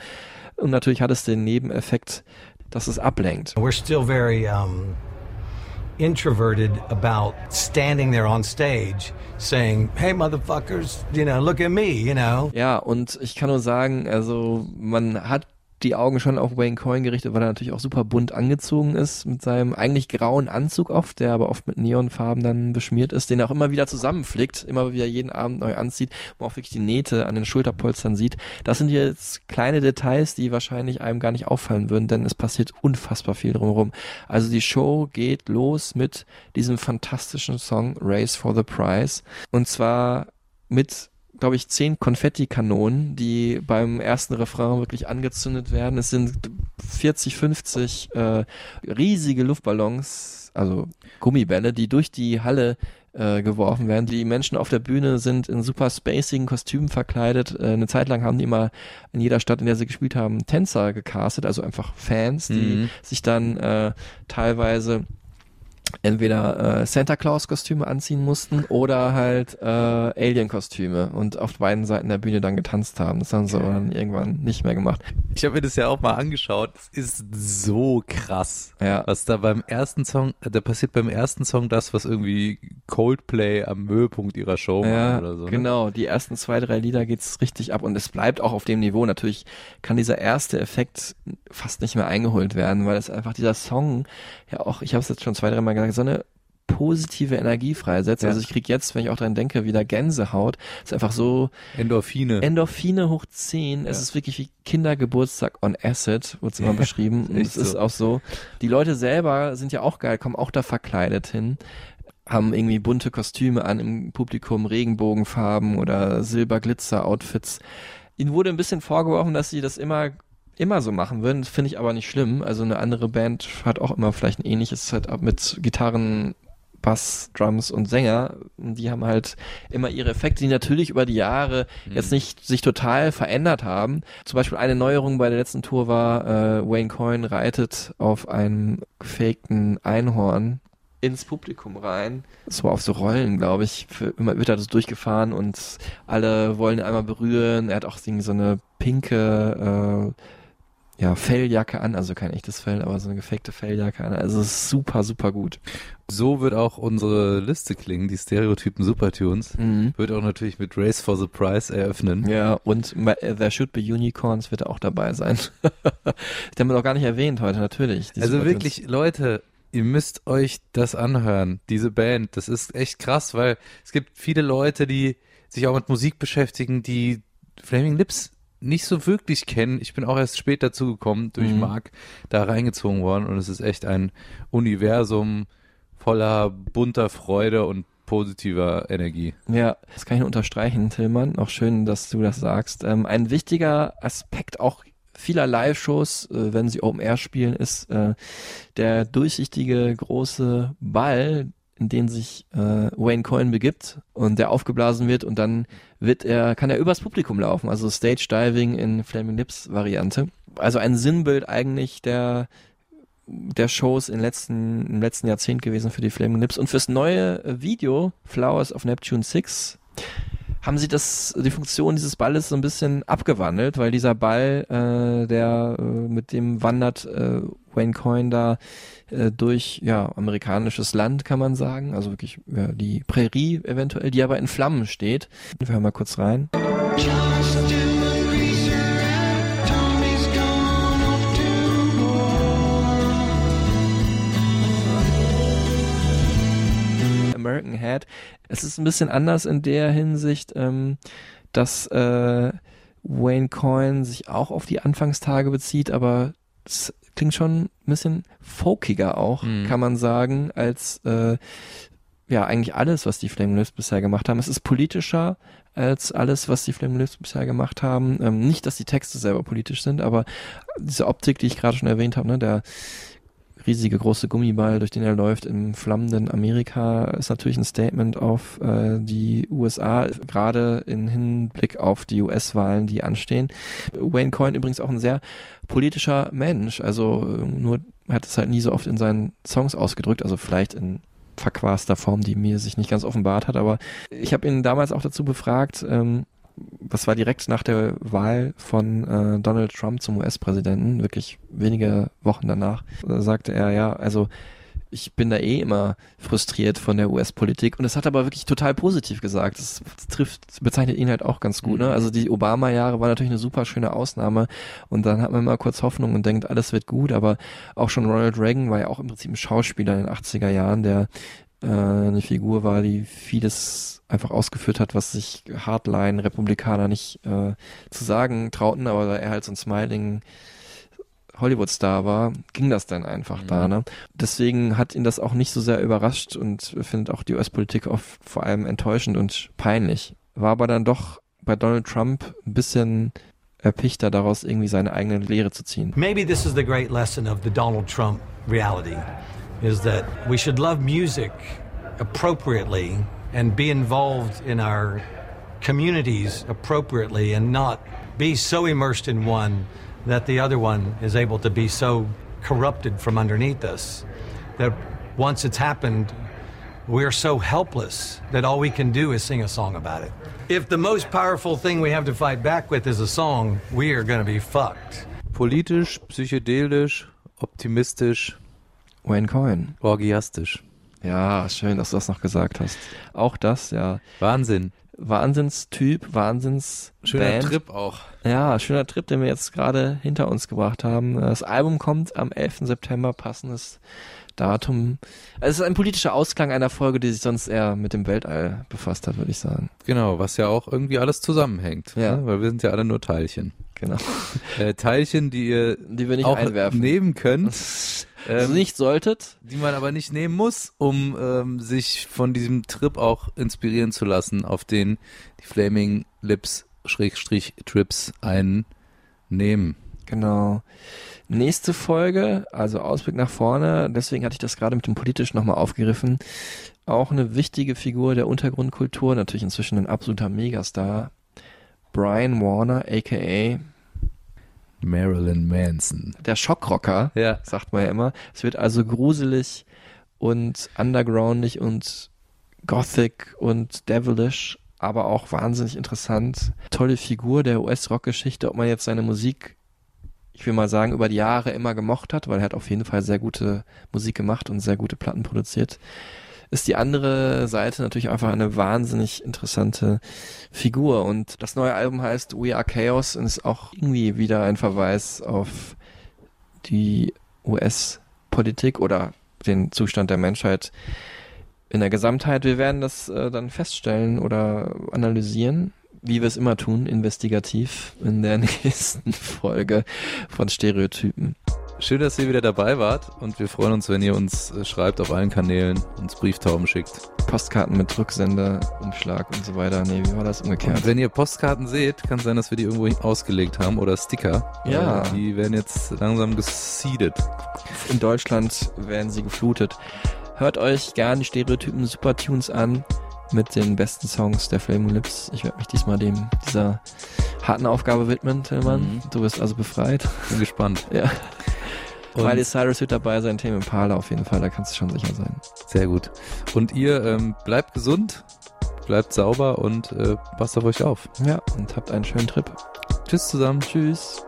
und natürlich hat es den Nebeneffekt, dass es ablenkt. We're still very um, introverted about standing there on stage saying, hey, motherfuckers, you know, look at me, you know. Ja, und ich kann nur sagen, also man hat die Augen schon auf Wayne Coyne gerichtet, weil er natürlich auch super bunt angezogen ist mit seinem eigentlich grauen Anzug oft, der aber oft mit Neonfarben dann beschmiert ist, den er auch immer wieder zusammenflickt, immer wieder jeden Abend neu anzieht, wo man auch wirklich die Nähte an den Schulterpolstern sieht. Das sind jetzt kleine Details, die wahrscheinlich einem gar nicht auffallen würden, denn es passiert unfassbar viel drumherum. Also die Show geht los mit diesem fantastischen Song Race for the Prize und zwar mit glaube ich, zehn Konfettikanonen, die beim ersten Refrain wirklich angezündet werden. Es sind 40, 50 äh, riesige Luftballons, also Gummibälle, die durch die Halle äh, geworfen werden. Die Menschen auf der Bühne sind in super spacigen Kostümen verkleidet. Äh, eine Zeit lang haben die immer in jeder Stadt, in der sie gespielt haben, Tänzer gecastet, also einfach Fans, die Mhm. sich dann äh, teilweise entweder äh, Santa Claus Kostüme anziehen mussten oder halt äh, Alien Kostüme und auf beiden Seiten der Bühne dann getanzt haben. Das haben sie aber dann irgendwann nicht mehr gemacht. Ich habe mir das ja auch mal angeschaut. Es ist so krass, Ja. was da beim ersten Song, da passiert beim ersten Song das, was irgendwie Coldplay am Höhepunkt ihrer Show Ja, macht oder so. ne? genau. Die ersten zwei, drei Lieder geht's richtig ab und es bleibt auch auf dem Niveau. Natürlich kann dieser erste Effekt fast nicht mehr eingeholt werden, weil es einfach dieser Song ja auch, ich habe es jetzt schon zwei, drei Mal gesagt, so eine positive Energie freisetzt. Ja. Also ich krieg jetzt, wenn ich auch dran denke, wieder Gänsehaut. Es ist einfach so Endorphine. Endorphine hoch 10. Es Ja. ist wirklich wie Kindergeburtstag on Acid, wurde es immer beschrieben. Und es ist so. auch so. Die Leute selber sind ja auch geil, kommen auch da verkleidet hin haben irgendwie bunte Kostüme an im Publikum, Regenbogenfarben oder Silberglitzer-Outfits. Ihnen wurde ein bisschen vorgeworfen, dass sie das immer immer so machen würden. Finde ich aber nicht schlimm. Also eine andere Band hat auch immer vielleicht ein ähnliches Setup mit Gitarren, Bass, Drums und Sänger. Die haben halt immer ihre Effekte, die natürlich über die Jahre jetzt nicht sich total verändert haben. Zum Beispiel eine Neuerung bei der letzten Tour war, äh, Wayne Coyne reitet auf einem gefakten Einhorn ins Publikum rein. So auf so Rollen, glaube ich. Für, immer wird er das durchgefahren und alle wollen ihn einmal berühren. Er hat auch so eine pinke äh, ja, Felljacke an, also kein echtes Fell, aber so eine gefakte Felljacke an. Also es ist super, super gut. So wird auch unsere Liste klingen, die Stereotypen Supertunes. Mhm. Wird auch natürlich mit Race for the Prize eröffnen. Ja, und äh, There Should Be Unicorns wird auch dabei sein. Die haben wir noch gar nicht erwähnt heute, natürlich. Also Supertunes. wirklich, Leute, ihr müsst euch das anhören, diese Band. Das ist echt krass, weil es gibt viele Leute, die sich auch mit Musik beschäftigen, die Flaming Lips nicht so wirklich kennen. Ich bin auch erst spät dazu gekommen, durch Mhm. Marc da reingezogen worden und es ist echt ein Universum voller bunter Freude und positiver Energie. Ja, das kann ich unterstreichen, Tillmann. Auch schön, dass du das sagst. Ähm, ein wichtiger Aspekt auch vieler Live-Shows, äh, wenn sie Open Air spielen, ist äh, der durchsichtige große Ball, in den sich äh, Wayne Coyne begibt und der aufgeblasen wird und dann wird er, kann er übers Publikum laufen, also Stage Diving in Flaming Lips Variante. Also ein Sinnbild eigentlich der der Shows im letzten, im letzten Jahrzehnt gewesen für die Flaming Lips. Und fürs neue Video, Flowers of Neptune 6, haben sie das, die Funktion dieses Balles so ein bisschen abgewandelt, weil dieser Ball, äh, der äh, mit dem wandert äh, Wayne Coyne da äh, durch ja amerikanisches Land, kann man sagen, also wirklich ja, die Prärie eventuell, die aber in Flammen steht. Wir hören mal kurz rein. American Head. Es ist ein bisschen anders in der Hinsicht, ähm, dass äh, Wayne Coyne sich auch auf die Anfangstage bezieht, aber es klingt schon ein bisschen folkiger auch, Mhm. kann man sagen, als äh, ja eigentlich alles, was die Flaming Lips bisher gemacht haben. Es ist politischer als alles, was die Flaming Lips bisher gemacht haben. Ähm, nicht, dass die Texte selber politisch sind, aber diese Optik, die ich gerade schon erwähnt habe, ne, der riesige große Gummiball, durch den er läuft im flammenden Amerika, ist natürlich ein Statement auf äh, die USA, gerade in Hinblick auf die US-Wahlen, die anstehen. Wayne Coyne übrigens auch ein sehr politischer Mensch, also äh, nur hat es halt nie so oft in seinen Songs ausgedrückt, also vielleicht in verquaster Form, die mir sich nicht ganz offenbart hat, aber ich habe ihn damals auch dazu befragt, ähm, das war direkt nach der Wahl von äh, Donald Trump zum US-Präsidenten, wirklich wenige Wochen danach, da sagte er, ja, also ich bin da eh immer frustriert von der US-Politik und es hat aber wirklich total positiv gesagt. Das, trifft, bezeichnet ihn halt auch ganz gut. Ne? Mhm. Also die Obama-Jahre war natürlich eine super schöne Ausnahme und dann hat man mal kurz Hoffnung und denkt, alles wird gut, aber auch schon Ronald Reagan war ja auch im Prinzip ein Schauspieler in den 80er Jahren, der äh, eine Figur war, die vieles einfach ausgeführt hat, was sich Hardline-Republikaner nicht äh, zu sagen trauten, aber da er halt so ein smiling Hollywood-Star war, ging das dann einfach Mhm. da. Ne? Deswegen hat ihn das auch nicht so sehr überrascht und findet auch die US-Politik oft vor allem enttäuschend und peinlich. War aber dann doch bei Donald Trump ein bisschen erpichter daraus, irgendwie seine eigene Lehre zu ziehen. Maybe this is the great lesson of the Donald Trump reality is that we should love music appropriately and be involved in our communities appropriately and not be so immersed in one that the other one is able to be so corrupted from underneath us that once it's happened, we're so helpless that all we can do is sing a song about it. If the most powerful thing we have to fight back with is a song, we are going to be fucked. Politisch, psychedelisch, optimistisch, Wayne Coyne. orgiastisch. Ja, schön, dass du das noch gesagt hast. Auch das, ja. Wahnsinn. Wahnsinnstyp, Wahnsinns Schöner Band. Trip auch. Ja, schöner Trip, den wir jetzt gerade hinter uns gebracht haben. Das Album kommt am 11. September, passendes Datum. Also es ist ein politischer Ausklang einer Folge, die sich sonst eher mit dem Weltall befasst hat, würde ich sagen. Genau, was ja auch irgendwie alles zusammenhängt. Ja. Ne? Weil wir sind ja alle nur Teilchen. Genau. Äh, Teilchen, die ihr Die wir nicht auch einwerfen. nehmen könnt, also nicht solltet. die man aber nicht nehmen muss, um ähm, sich von diesem Trip auch inspirieren zu lassen, auf den die Flaming Lips Schrägstrich Trips einnehmen. Genau. Nächste Folge, also Ausblick nach vorne, deswegen hatte ich das gerade mit dem politisch nochmal aufgegriffen. Auch eine wichtige Figur der Untergrundkultur, natürlich inzwischen ein absoluter Megastar. Brian Warner, aka Marilyn Manson. der Schockrocker, Ja. sagt man ja immer. Es wird also gruselig und undergroundig und gothic und devilish, aber auch wahnsinnig interessant. Tolle Figur der US-Rock-Geschichte, ob man jetzt seine Musik, ich will mal sagen, über die Jahre immer gemocht hat, weil er hat auf jeden Fall sehr gute Musik gemacht und sehr gute Platten produziert. Ist die andere Seite natürlich einfach eine wahnsinnig interessante Figur. Und das neue Album heißt We Are Chaos und ist auch irgendwie wieder ein Verweis auf die US-Politik oder den Zustand der Menschheit in der Gesamtheit. Wir werden das äh, dann feststellen oder analysieren, wie wir es immer tun, investigativ in der nächsten Folge von Stereotypen. Schön, dass ihr wieder dabei wart und wir freuen uns, wenn ihr uns äh, schreibt auf allen Kanälen, uns Brieftauben schickt. Postkarten mit Rücksender, Umschlag und so weiter. Nee, wie war das umgekehrt? Und wenn ihr Postkarten seht, kann sein, dass wir die irgendwo ausgelegt haben oder Sticker. Ja. Äh, Die werden jetzt langsam geseedet. In Deutschland werden sie geflutet. Hört euch gern die Stereotypen Supertunes an mit den besten Songs der Flaming Lips. Ich werde mich diesmal dem dieser harten Aufgabe widmen, Tillmann. Mhm. Du bist also befreit. Bin gespannt. Ja. Und- Miley Cyrus wird dabei sein, Tame Impala auf jeden Fall, da kannst du schon sicher sein. Sehr gut. Und ihr ähm, bleibt gesund, bleibt sauber und äh, passt auf euch auf. Ja, und habt einen schönen Trip. Tschüss zusammen. Tschüss.